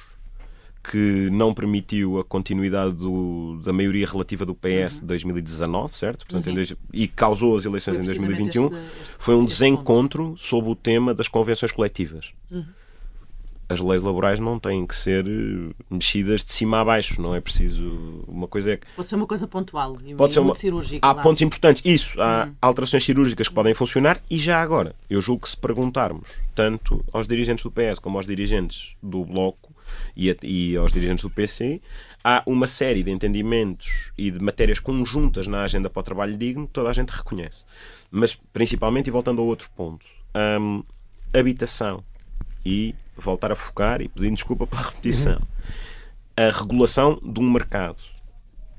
que não permitiu a continuidade do- da maioria relativa do PS de 2019, certo? Portanto, dois- e causou as eleições em precisamente 2021. este- este- foi um desencontro sobre o tema das convenções coletivas. Uhum. As leis laborais não têm que ser eh, mexidas de cima a baixo, não é preciso. Uma coisa é que Pode ser uma coisa pontual Pode ser uma... cirúrgica. Há lá. pontos importantes. Isso, há Hum. alterações cirúrgicas que podem funcionar e já agora, eu julgo que se perguntarmos tanto aos dirigentes do PS como aos dirigentes do Bloco e, a- e aos dirigentes do PC, há uma série de entendimentos e de matérias conjuntas na agenda para o trabalho digno que toda a gente reconhece. Mas, principalmente, e voltando ao outro ponto, hum, habitação e voltar a focar e pedindo desculpa pela repetição. A regulação de um mercado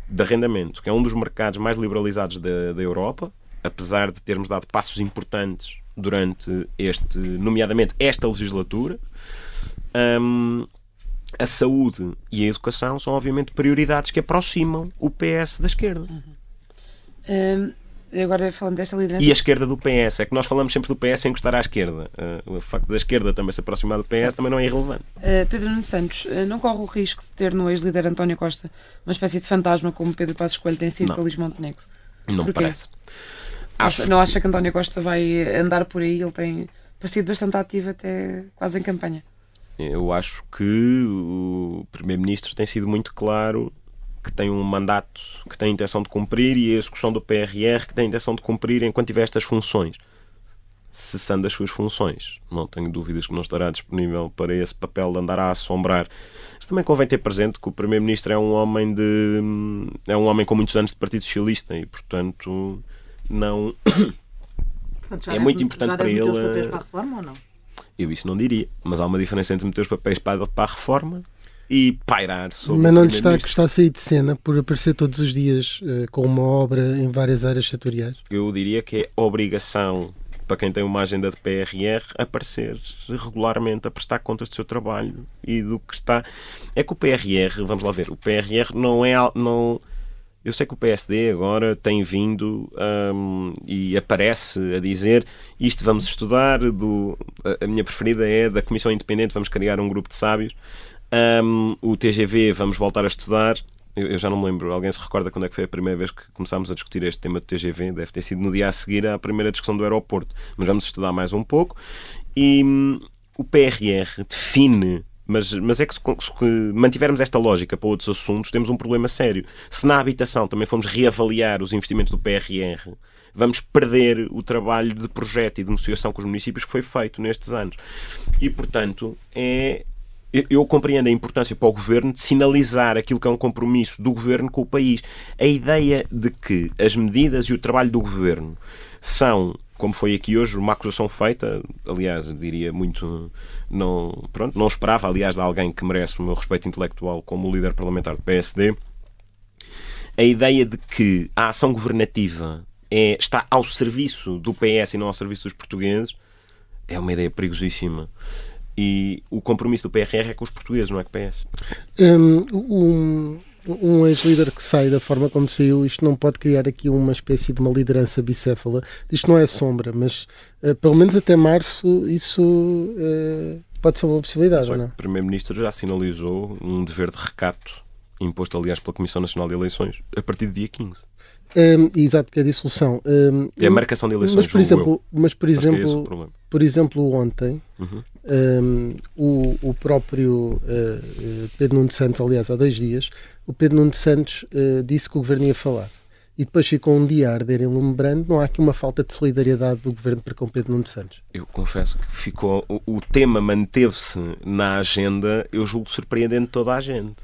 de arrendamento, que é um dos mercados mais liberalizados da, da Europa, apesar de termos dado passos importantes durante este, nomeadamente esta legislatura, hum, a saúde e a educação são obviamente prioridades que aproximam o PS da esquerda. Hum, agora falando desta liderança. E a esquerda do PS, é que nós falamos sempre do PS sem encostar à esquerda. Uh, o facto da esquerda também se aproximar do PS também não é irrelevante. Uh, Pedro Nuno Santos uh, não corre o risco de ter no ex-líder António Costa uma espécie de fantasma como Pedro Passos Coelho tem sido Não. para Luís Montenegro? Não Porquê? parece. Acho não acha que António Costa vai andar por aí? Ele tem parecido bastante ativo até quase em campanha. Eu acho que o Primeiro-Ministro tem sido muito claro que tem um mandato que tem a intenção de cumprir e a execução do PRR que tem a intenção de cumprir enquanto tiver estas funções. Cessando as suas funções. Não tenho dúvidas que não estará disponível para esse papel de andar a assombrar. Mas também convém ter presente que o Primeiro-Ministro é um homem de. é um homem com muitos anos de Partido Socialista e, portanto, não. Portanto, é muito importante para ele. para a reforma ou não? Eu isso não diria, mas há uma diferença entre meter os papéis para, para a reforma e pairar sobre Mas não lhe está a custar sair de cena por aparecer todos os dias eh, com uma obra em várias áreas setoriais? Eu diria que é obrigação para quem tem uma agenda de PRR aparecer regularmente a prestar contas do seu trabalho e do que está. É que o PRR, vamos lá ver, o PRR não é. Não, eu sei que o PSD agora tem vindo hum, e aparece a dizer isto vamos estudar, do, a, minha preferida é da Comissão Independente, vamos criar um grupo de sábios. Hum, o TGV vamos voltar a estudar. Eu já não me lembro. Alguém se recorda quando é que foi a primeira vez que começámos a discutir este tema do TGV? Deve ter sido no dia a seguir à primeira discussão do aeroporto. Mas vamos estudar mais um pouco. E hum, o PRR define mas, mas é que se, se, mantivermos esta lógica para outros assuntos, temos um problema sério. Se na habitação também formos reavaliar os investimentos do PRR, vamos perder o trabalho de projeto e de negociação com os municípios que foi feito nestes anos. E, portanto, é eu compreendo a importância para o governo de sinalizar aquilo que é um compromisso do governo com o país. A ideia de que as medidas e o trabalho do governo são como foi aqui hoje, uma acusação feita, aliás, diria muito, não, pronto, não esperava, aliás, de alguém que merece o meu respeito intelectual como líder parlamentar do PSD, a ideia de que a ação governativa é, está ao serviço do PS e não ao serviço dos portugueses é uma ideia perigosíssima. E o compromisso do PRR é com os portugueses, não é com o PS. Um, um um ex-líder que sai da forma como saiu, isto não pode criar aqui uma espécie de uma liderança bicéfala. Isto não é sombra, mas uh, pelo menos até março isso uh, pode ser uma possibilidade, não? É? O Primeiro-Ministro já sinalizou um dever de recato imposto, aliás, pela Comissão Nacional de Eleições, a partir do dia 15. Um, exato, que é a dissolução. Um, é a marcação de eleições. Mas, por exemplo, mas, por, exemplo é por exemplo, ontem, uhum. um, o, o próprio uh, Pedro Nuno Santos, aliás, há dois dias, o Pedro Nuno Santos uh, disse que o governo ia falar. E depois ficou um dia a arder em lume brando. Não há aqui uma falta de solidariedade do governo para com Pedro Nuno Santos? Eu confesso que ficou. O, o tema manteve-se na agenda, eu julgo surpreendente toda a gente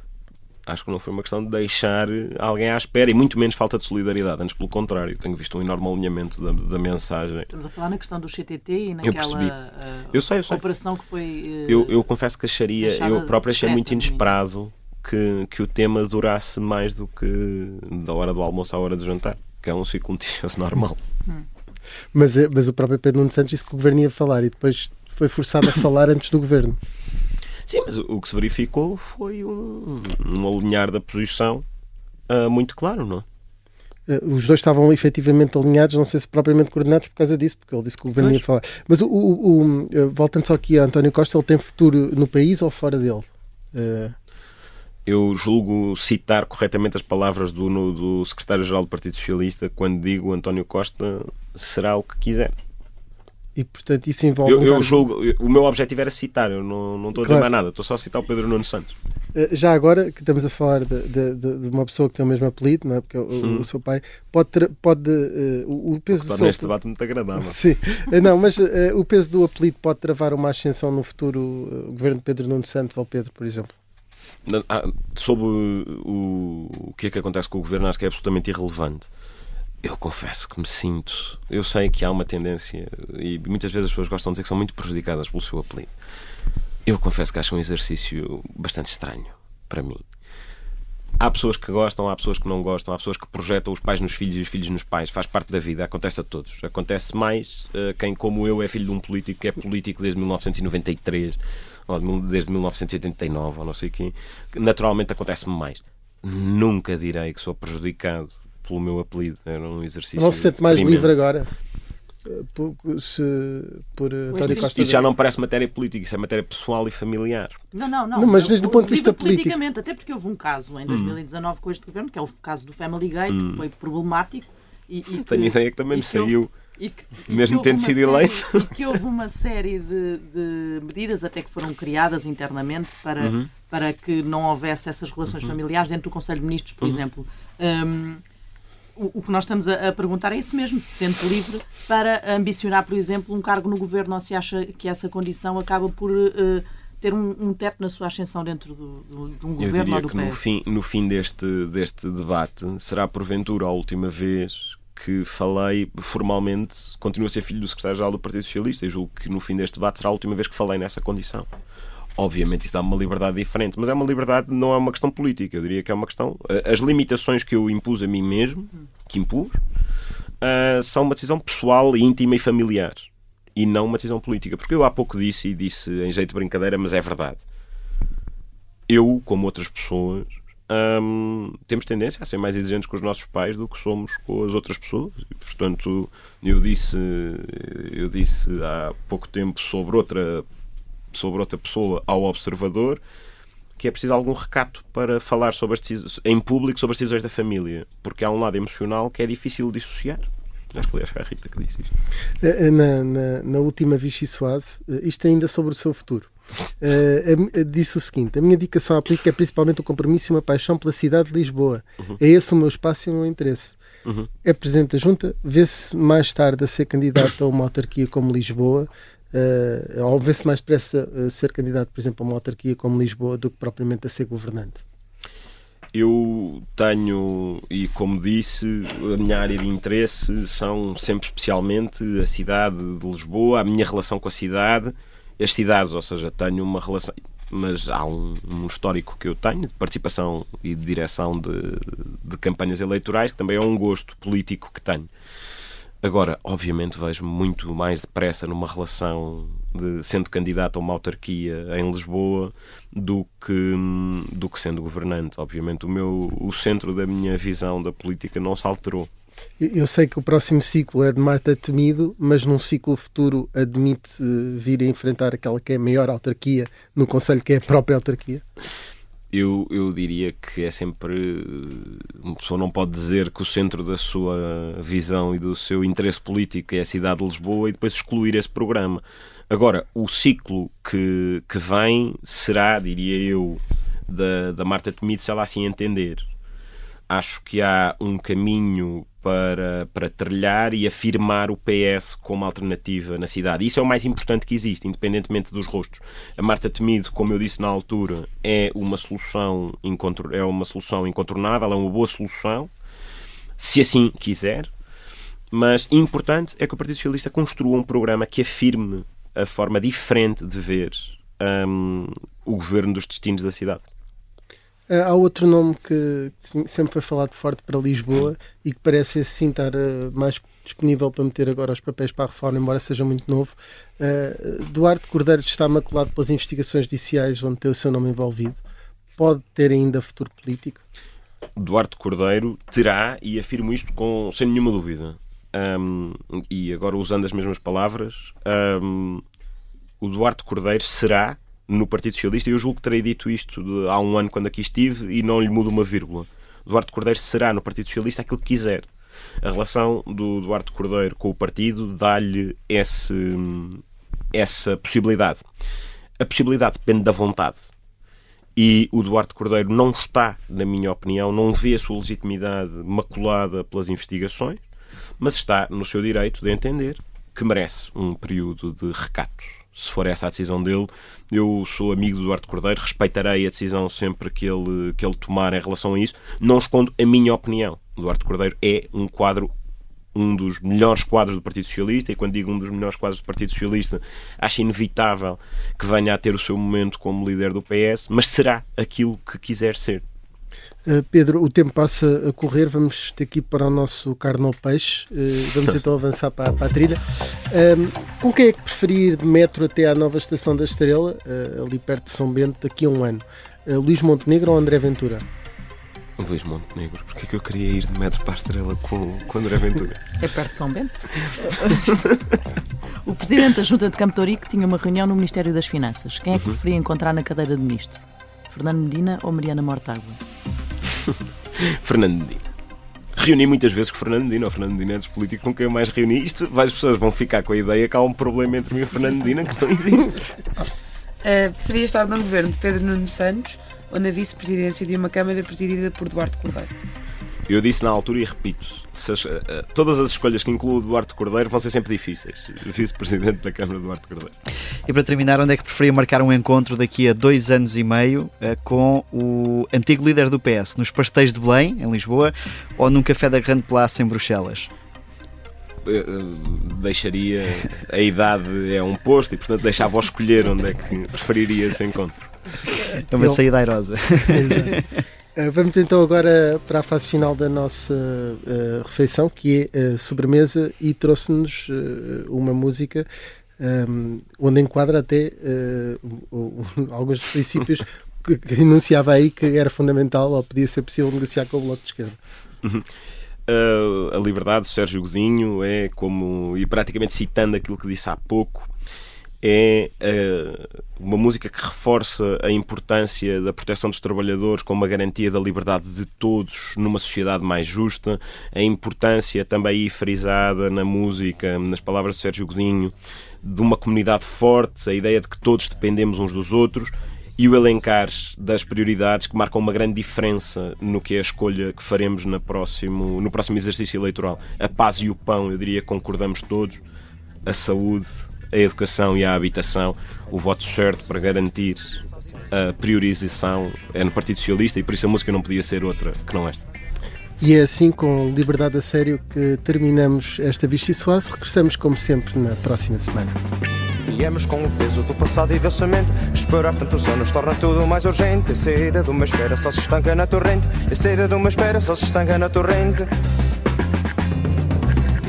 acho que não foi uma questão de deixar alguém à espera e muito menos falta de solidariedade. Antes, pelo contrário, tenho visto um enorme alinhamento da, da mensagem. Estamos a falar na questão do CTT e naquela uh, eu sei, eu sei. operação que foi. Uh, eu, eu confesso que acharia, eu próprio achei muito inesperado que, que o tema durasse mais do que da hora do almoço à hora do jantar, que é um ciclo noticioso normal. Hum. Mas, é, mas o próprio Pedro Nuno Santos disse que o governo ia falar e depois foi forçado a falar antes do governo. Sim, mas o que se verificou foi um, um alinhar da posição uh, muito claro, não é? Uh, os dois estavam efetivamente alinhados, não sei se propriamente coordenados por causa disso, porque ele disse que o governo ia falar. Mas o, o, o, voltando só aqui a António Costa, ele tem futuro no país ou fora dele? Uh... Eu julgo citar corretamente as palavras do, do secretário-geral do Partido Socialista quando digo António Costa será o que quiser. E portanto isso envolve. Eu, um eu julgo, o meu objetivo era citar, eu não, não estou a dizer claro. mais nada, estou só a citar o Pedro Nuno Santos. Eh, já agora que estamos a falar de, de, de uma pessoa que tem o mesmo apelido, não é? porque o, hum. o seu pai pode, ter, pode uh, o peso seu... este debate muito agradável. Sim, eh, não, mas uh, o peso do apelido pode travar uma ascensão no futuro uh, governo de Pedro Nuno Santos ou Pedro, por exemplo. Ah, sobre o, que é que acontece com o governo, acho que é absolutamente irrelevante. Eu confesso que me sinto. Eu sei que há uma tendência, e muitas vezes as pessoas gostam de dizer que são muito prejudicadas pelo seu apelido. Eu confesso que acho um exercício bastante estranho para mim. Há pessoas que gostam, há pessoas que não gostam, há pessoas que projetam os pais nos filhos e os filhos nos pais. Faz parte da vida, acontece a todos. Acontece mais uh, quem, como eu, é filho de um político que é político desde 1993 ou desde 1989 ou não sei quem. Naturalmente acontece-me mais. Nunca direi que sou prejudicado pelo meu apelido. Era um exercício. Não se sente mais livre agora? Eh, por, se, por eh, Costa. Isso já não parece matéria política, isso é matéria pessoal e familiar. Não, não, não. não mas desde o ponto de vista político. Politicamente, até porque houve um caso em 2019 hum. com este governo, que é o caso do Family Gate, hum. que foi problemático. E, e que, Tenho ideia que também me saiu. E que, mesmo que tendo sido eleito. E que houve uma série de, de, medidas até que foram criadas internamente para, uhum. para que não houvesse essas relações uhum. familiares dentro do Conselho de Ministros, por uhum. exemplo. Um, o, o que nós estamos a, a, perguntar é isso mesmo, se sente livre para ambicionar, por exemplo, um cargo no governo ou se acha que essa condição acaba por uh, ter um, um, teto na sua ascensão dentro do, do, de um governo Eu diria ou do que no fim, no fim deste, deste debate será porventura a última vez que falei formalmente, continuo a ser filho do secretário-geral do Partido Socialista e julgo que no fim deste debate será a última vez que falei nessa condição. Obviamente isso dá uma liberdade diferente, mas é uma liberdade, não é uma questão política, eu diria que é uma questão. Eh, as limitações que eu impus a mim mesmo, que impus, uh, são uma decisão pessoal, íntima e familiar. E não uma decisão política. Porque eu há pouco disse, e disse em jeito de brincadeira, mas é verdade. Eu, como outras pessoas, temos tendência a ser mais exigentes com os nossos pais do que somos com as outras pessoas. E, portanto, eu disse, eu disse há pouco tempo sobre outra sobre outra pessoa ao observador, que é preciso algum recato para falar sobre as em público sobre as decisões da família, porque há um lado emocional que é difícil dissociar. Acho que foi a Rita que disse isto. Eh, eh, na, na, na última Vichy Soase, eh, isto ainda sobre o seu futuro. Uh, disse o seguinte: a minha dedicação à política é principalmente o compromisso e uma paixão pela cidade de Lisboa. Uhum. É esse o meu espaço e o meu interesse. Uhum. É presidente da Junta, vê-se mais tarde a ser candidato a uma autarquia como Lisboa, uh, ou vê-se mais depressa a ser candidato, por exemplo, a uma autarquia como Lisboa do que propriamente a ser governante. Eu tenho, e como disse, a minha área de interesse são sempre especialmente a cidade de Lisboa, a minha relação com a cidade, as cidades, ou seja, tenho uma relação. Mas há um, um histórico que eu tenho de participação e de direção de, de campanhas eleitorais, que também é um gosto político que tenho. Agora, obviamente, vejo muito mais depressa numa relação de sendo candidato a uma autarquia em Lisboa do que, do que sendo governante. Obviamente, o, meu, o centro da minha visão da política não se alterou. Eu sei que o próximo ciclo é de Marta Temido, mas num ciclo futuro admite eh, vir a enfrentar aquela que é a maior autarquia no Conselho, que é a própria autarquia? Eu, eu diria que é sempre. Uma pessoa não pode dizer que o centro da sua visão e do seu interesse político é a cidade de Lisboa e depois excluir esse programa. Agora, o ciclo que, que vem será, diria eu, da, da Marta Temido, se ela assim entender. Acho que há um caminho para, para trilhar e afirmar o PS como alternativa na cidade. Isso é o mais importante que existe, independentemente dos rostos. A Marta Temido, como eu disse na altura, é uma solução, é uma solução incontornável, é uma boa solução, se assim quiser. Mas importante é que o Partido Socialista construa um programa que afirme a forma diferente de ver um, o governo dos destinos da cidade. Ah, há outro nome que sempre foi falado forte para Lisboa e que parece assim estar ah, mais disponível para meter agora os papéis para a reforma, embora seja muito novo. Uh, Duarte Cordeiro está maculado pelas investigações judiciais onde tem o seu nome envolvido. Pode ter ainda futuro político? Duarte Cordeiro terá, e afirmo isto com, sem nenhuma dúvida, um, e agora usando as mesmas palavras, um, o Duarte Cordeiro será no Partido Socialista, e eu julgo que terei dito isto de, há um ano quando aqui estive e não lhe mudo uma vírgula. Duarte Cordeiro será no Partido Socialista aquilo que quiser. A relação do Duarte Cordeiro com o partido dá-lhe essa possibilidade. A possibilidade depende da vontade. E o Duarte Cordeiro não está, na minha opinião, não vê a sua legitimidade maculada pelas investigações mas está no seu direito de entender que merece um período de recato. Se for essa a decisão dele, eu sou amigo do Duarte Cordeiro, respeitarei a decisão sempre que ele, que ele tomar em relação a isso. Não escondo a minha opinião. O Duarte Cordeiro é um quadro um dos melhores quadros do Partido Socialista, e quando digo um dos melhores quadros do Partido Socialista, acho inevitável que venha a ter o seu momento como líder do PS, mas será aquilo que quiser ser. Uh, Pedro, o tempo passa a correr, vamos ter que ir para o nosso carne ao peixe, uh, vamos então avançar para, para a trilha. Um, com quem é que preferir de metro até à nova estação da Estrela, uh, ali perto de São Bento, daqui a um ano? Luís Montenegro ou André Ventura? Luís Montenegro, porque é que eu queria ir de metro para a Estrela com, com André Ventura? É perto de São Bento? o presidente da Junta de Campo Torico tinha uma reunião no Ministério das Finanças. Quem é que uhum. preferia encontrar na cadeira de ministro? Fernando Medina ou Mariana Mortágua? Fernando Medina. Reuni muitas vezes com Fernando Medina. O Fernando Medina é dos políticos com quem eu mais reuni. Isto, várias pessoas vão ficar com a ideia que há um problema entre mim e o Fernando Medina que não existe. Uh, preferia estar no governo de Pedro Nuno Santos ou na vice-presidência de uma Câmara presidida por Duarte Cordeiro? Eu disse na altura e repito: as, uh, todas as escolhas que incluam o Duarte Cordeiro vão ser sempre difíceis. Vice-presidente da Câmara Duarte Cordeiro. E para terminar, onde é que preferia marcar um encontro daqui a dois anos e meio uh, com o antigo líder do PS? Nos Pastéis de Belém, em Lisboa, ou num café da Grande Place, em Bruxelas? deixaria a idade é um posto e portanto deixava-o escolher onde é que preferiria esse encontro. É uma saída airosa. Eh, vamos então agora para a fase final da nossa uh, refeição, que é a uh, sobremesa, e trouxe-nos uh, uma música um, ehm, onde enquadra até alguns dos princípios que, que, enunciava aí que era fundamental ou podia ser possível negociar com o Bloco de Esquerda. Uhum. a liberdade, Sérgio Godinho, é como, e praticamente citando aquilo que disse há pouco, é uh, uma música que reforça a importância da proteção dos trabalhadores como uma garantia da liberdade de todos numa sociedade mais justa, a importância também aí frisada na música, nas palavras de Sérgio Godinho, de uma comunidade forte, a ideia de que todos dependemos uns dos outros e o elencar das prioridades que marcam uma grande diferença no que é a escolha que faremos no próximo, no próximo exercício eleitoral. A paz e o pão, eu diria que concordamos todos, a saúde, a educação e a habitação, o voto certo para garantir a priorização é no Partido Socialista e por isso a música não podia ser outra que não esta. E é assim, com liberdade a sério, que terminamos esta Vichy Soase. Regressamos, como sempre, na próxima semana. Viemos com o peso do passado e da semente. Esperar tantos anos torna tudo mais urgente. A saída de uma espera só se estanca na torrente. A saída de uma espera só se estanca na torrente.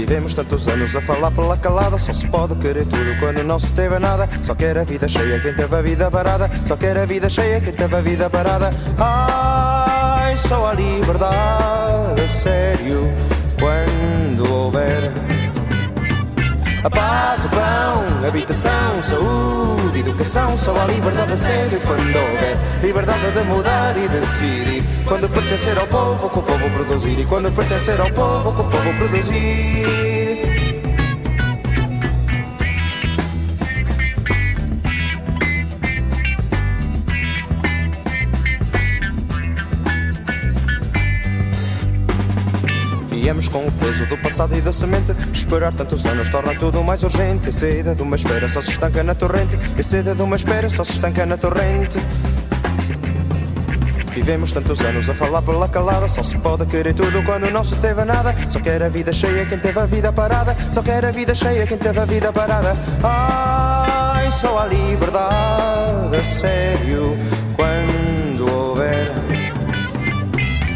Vivemos tantos anos a falar pela calada Só se pode querer tudo quando não se teve nada. Só quer a vida cheia quem teve a vida parada. Só quer a vida cheia quem teve a vida parada. Ai, só a liberdade a sério Quando houver a paz, o pão, habitação, saúde, educação, só há liberdade a sério quando houver liberdade de mudar e decidir. Quando pertencer ao povo, que o povo produzir. E quando pertencer ao povo, que o povo produzir. Viemos com o peso do passado e da semente. Esperar tantos anos torna tudo mais urgente. A saída de uma espera só se estanca na torrente. A saída de uma espera só se estanca na torrente. Vivemos tantos anos a falar pela calada Só se pode querer tudo quando não se teve nada Só quer a vida cheia quem teve a vida parada Só quer a vida cheia quem teve a vida parada Ai, só a liberdade a sério Quando houver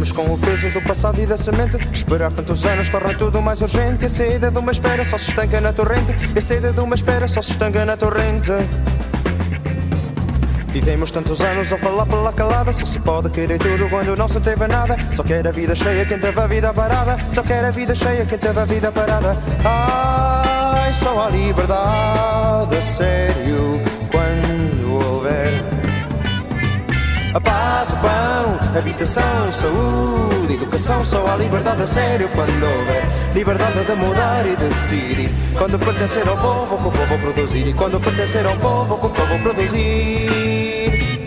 Viemos com o peso do passado e da semente. Esperar tantos anos torna tudo mais urgente. A saída de uma espera só se estanca na torrente. A saída de uma espera só se estanca na torrente. Vivemos tantos anos a falar pela calada Só se pode querer tudo quando não se teve nada Só quer a vida cheia quem teve a vida parada Só quer a vida cheia quem teve a vida parada Ai, só a liberdade a sério Quando a paz, o pão, habitação, saúde, educação, só há liberdade a sério quando houver liberdade de mudar e decidir. Quando pertencer ao povo, que o povo produzir. E quando pertencer ao povo, que o povo produzir.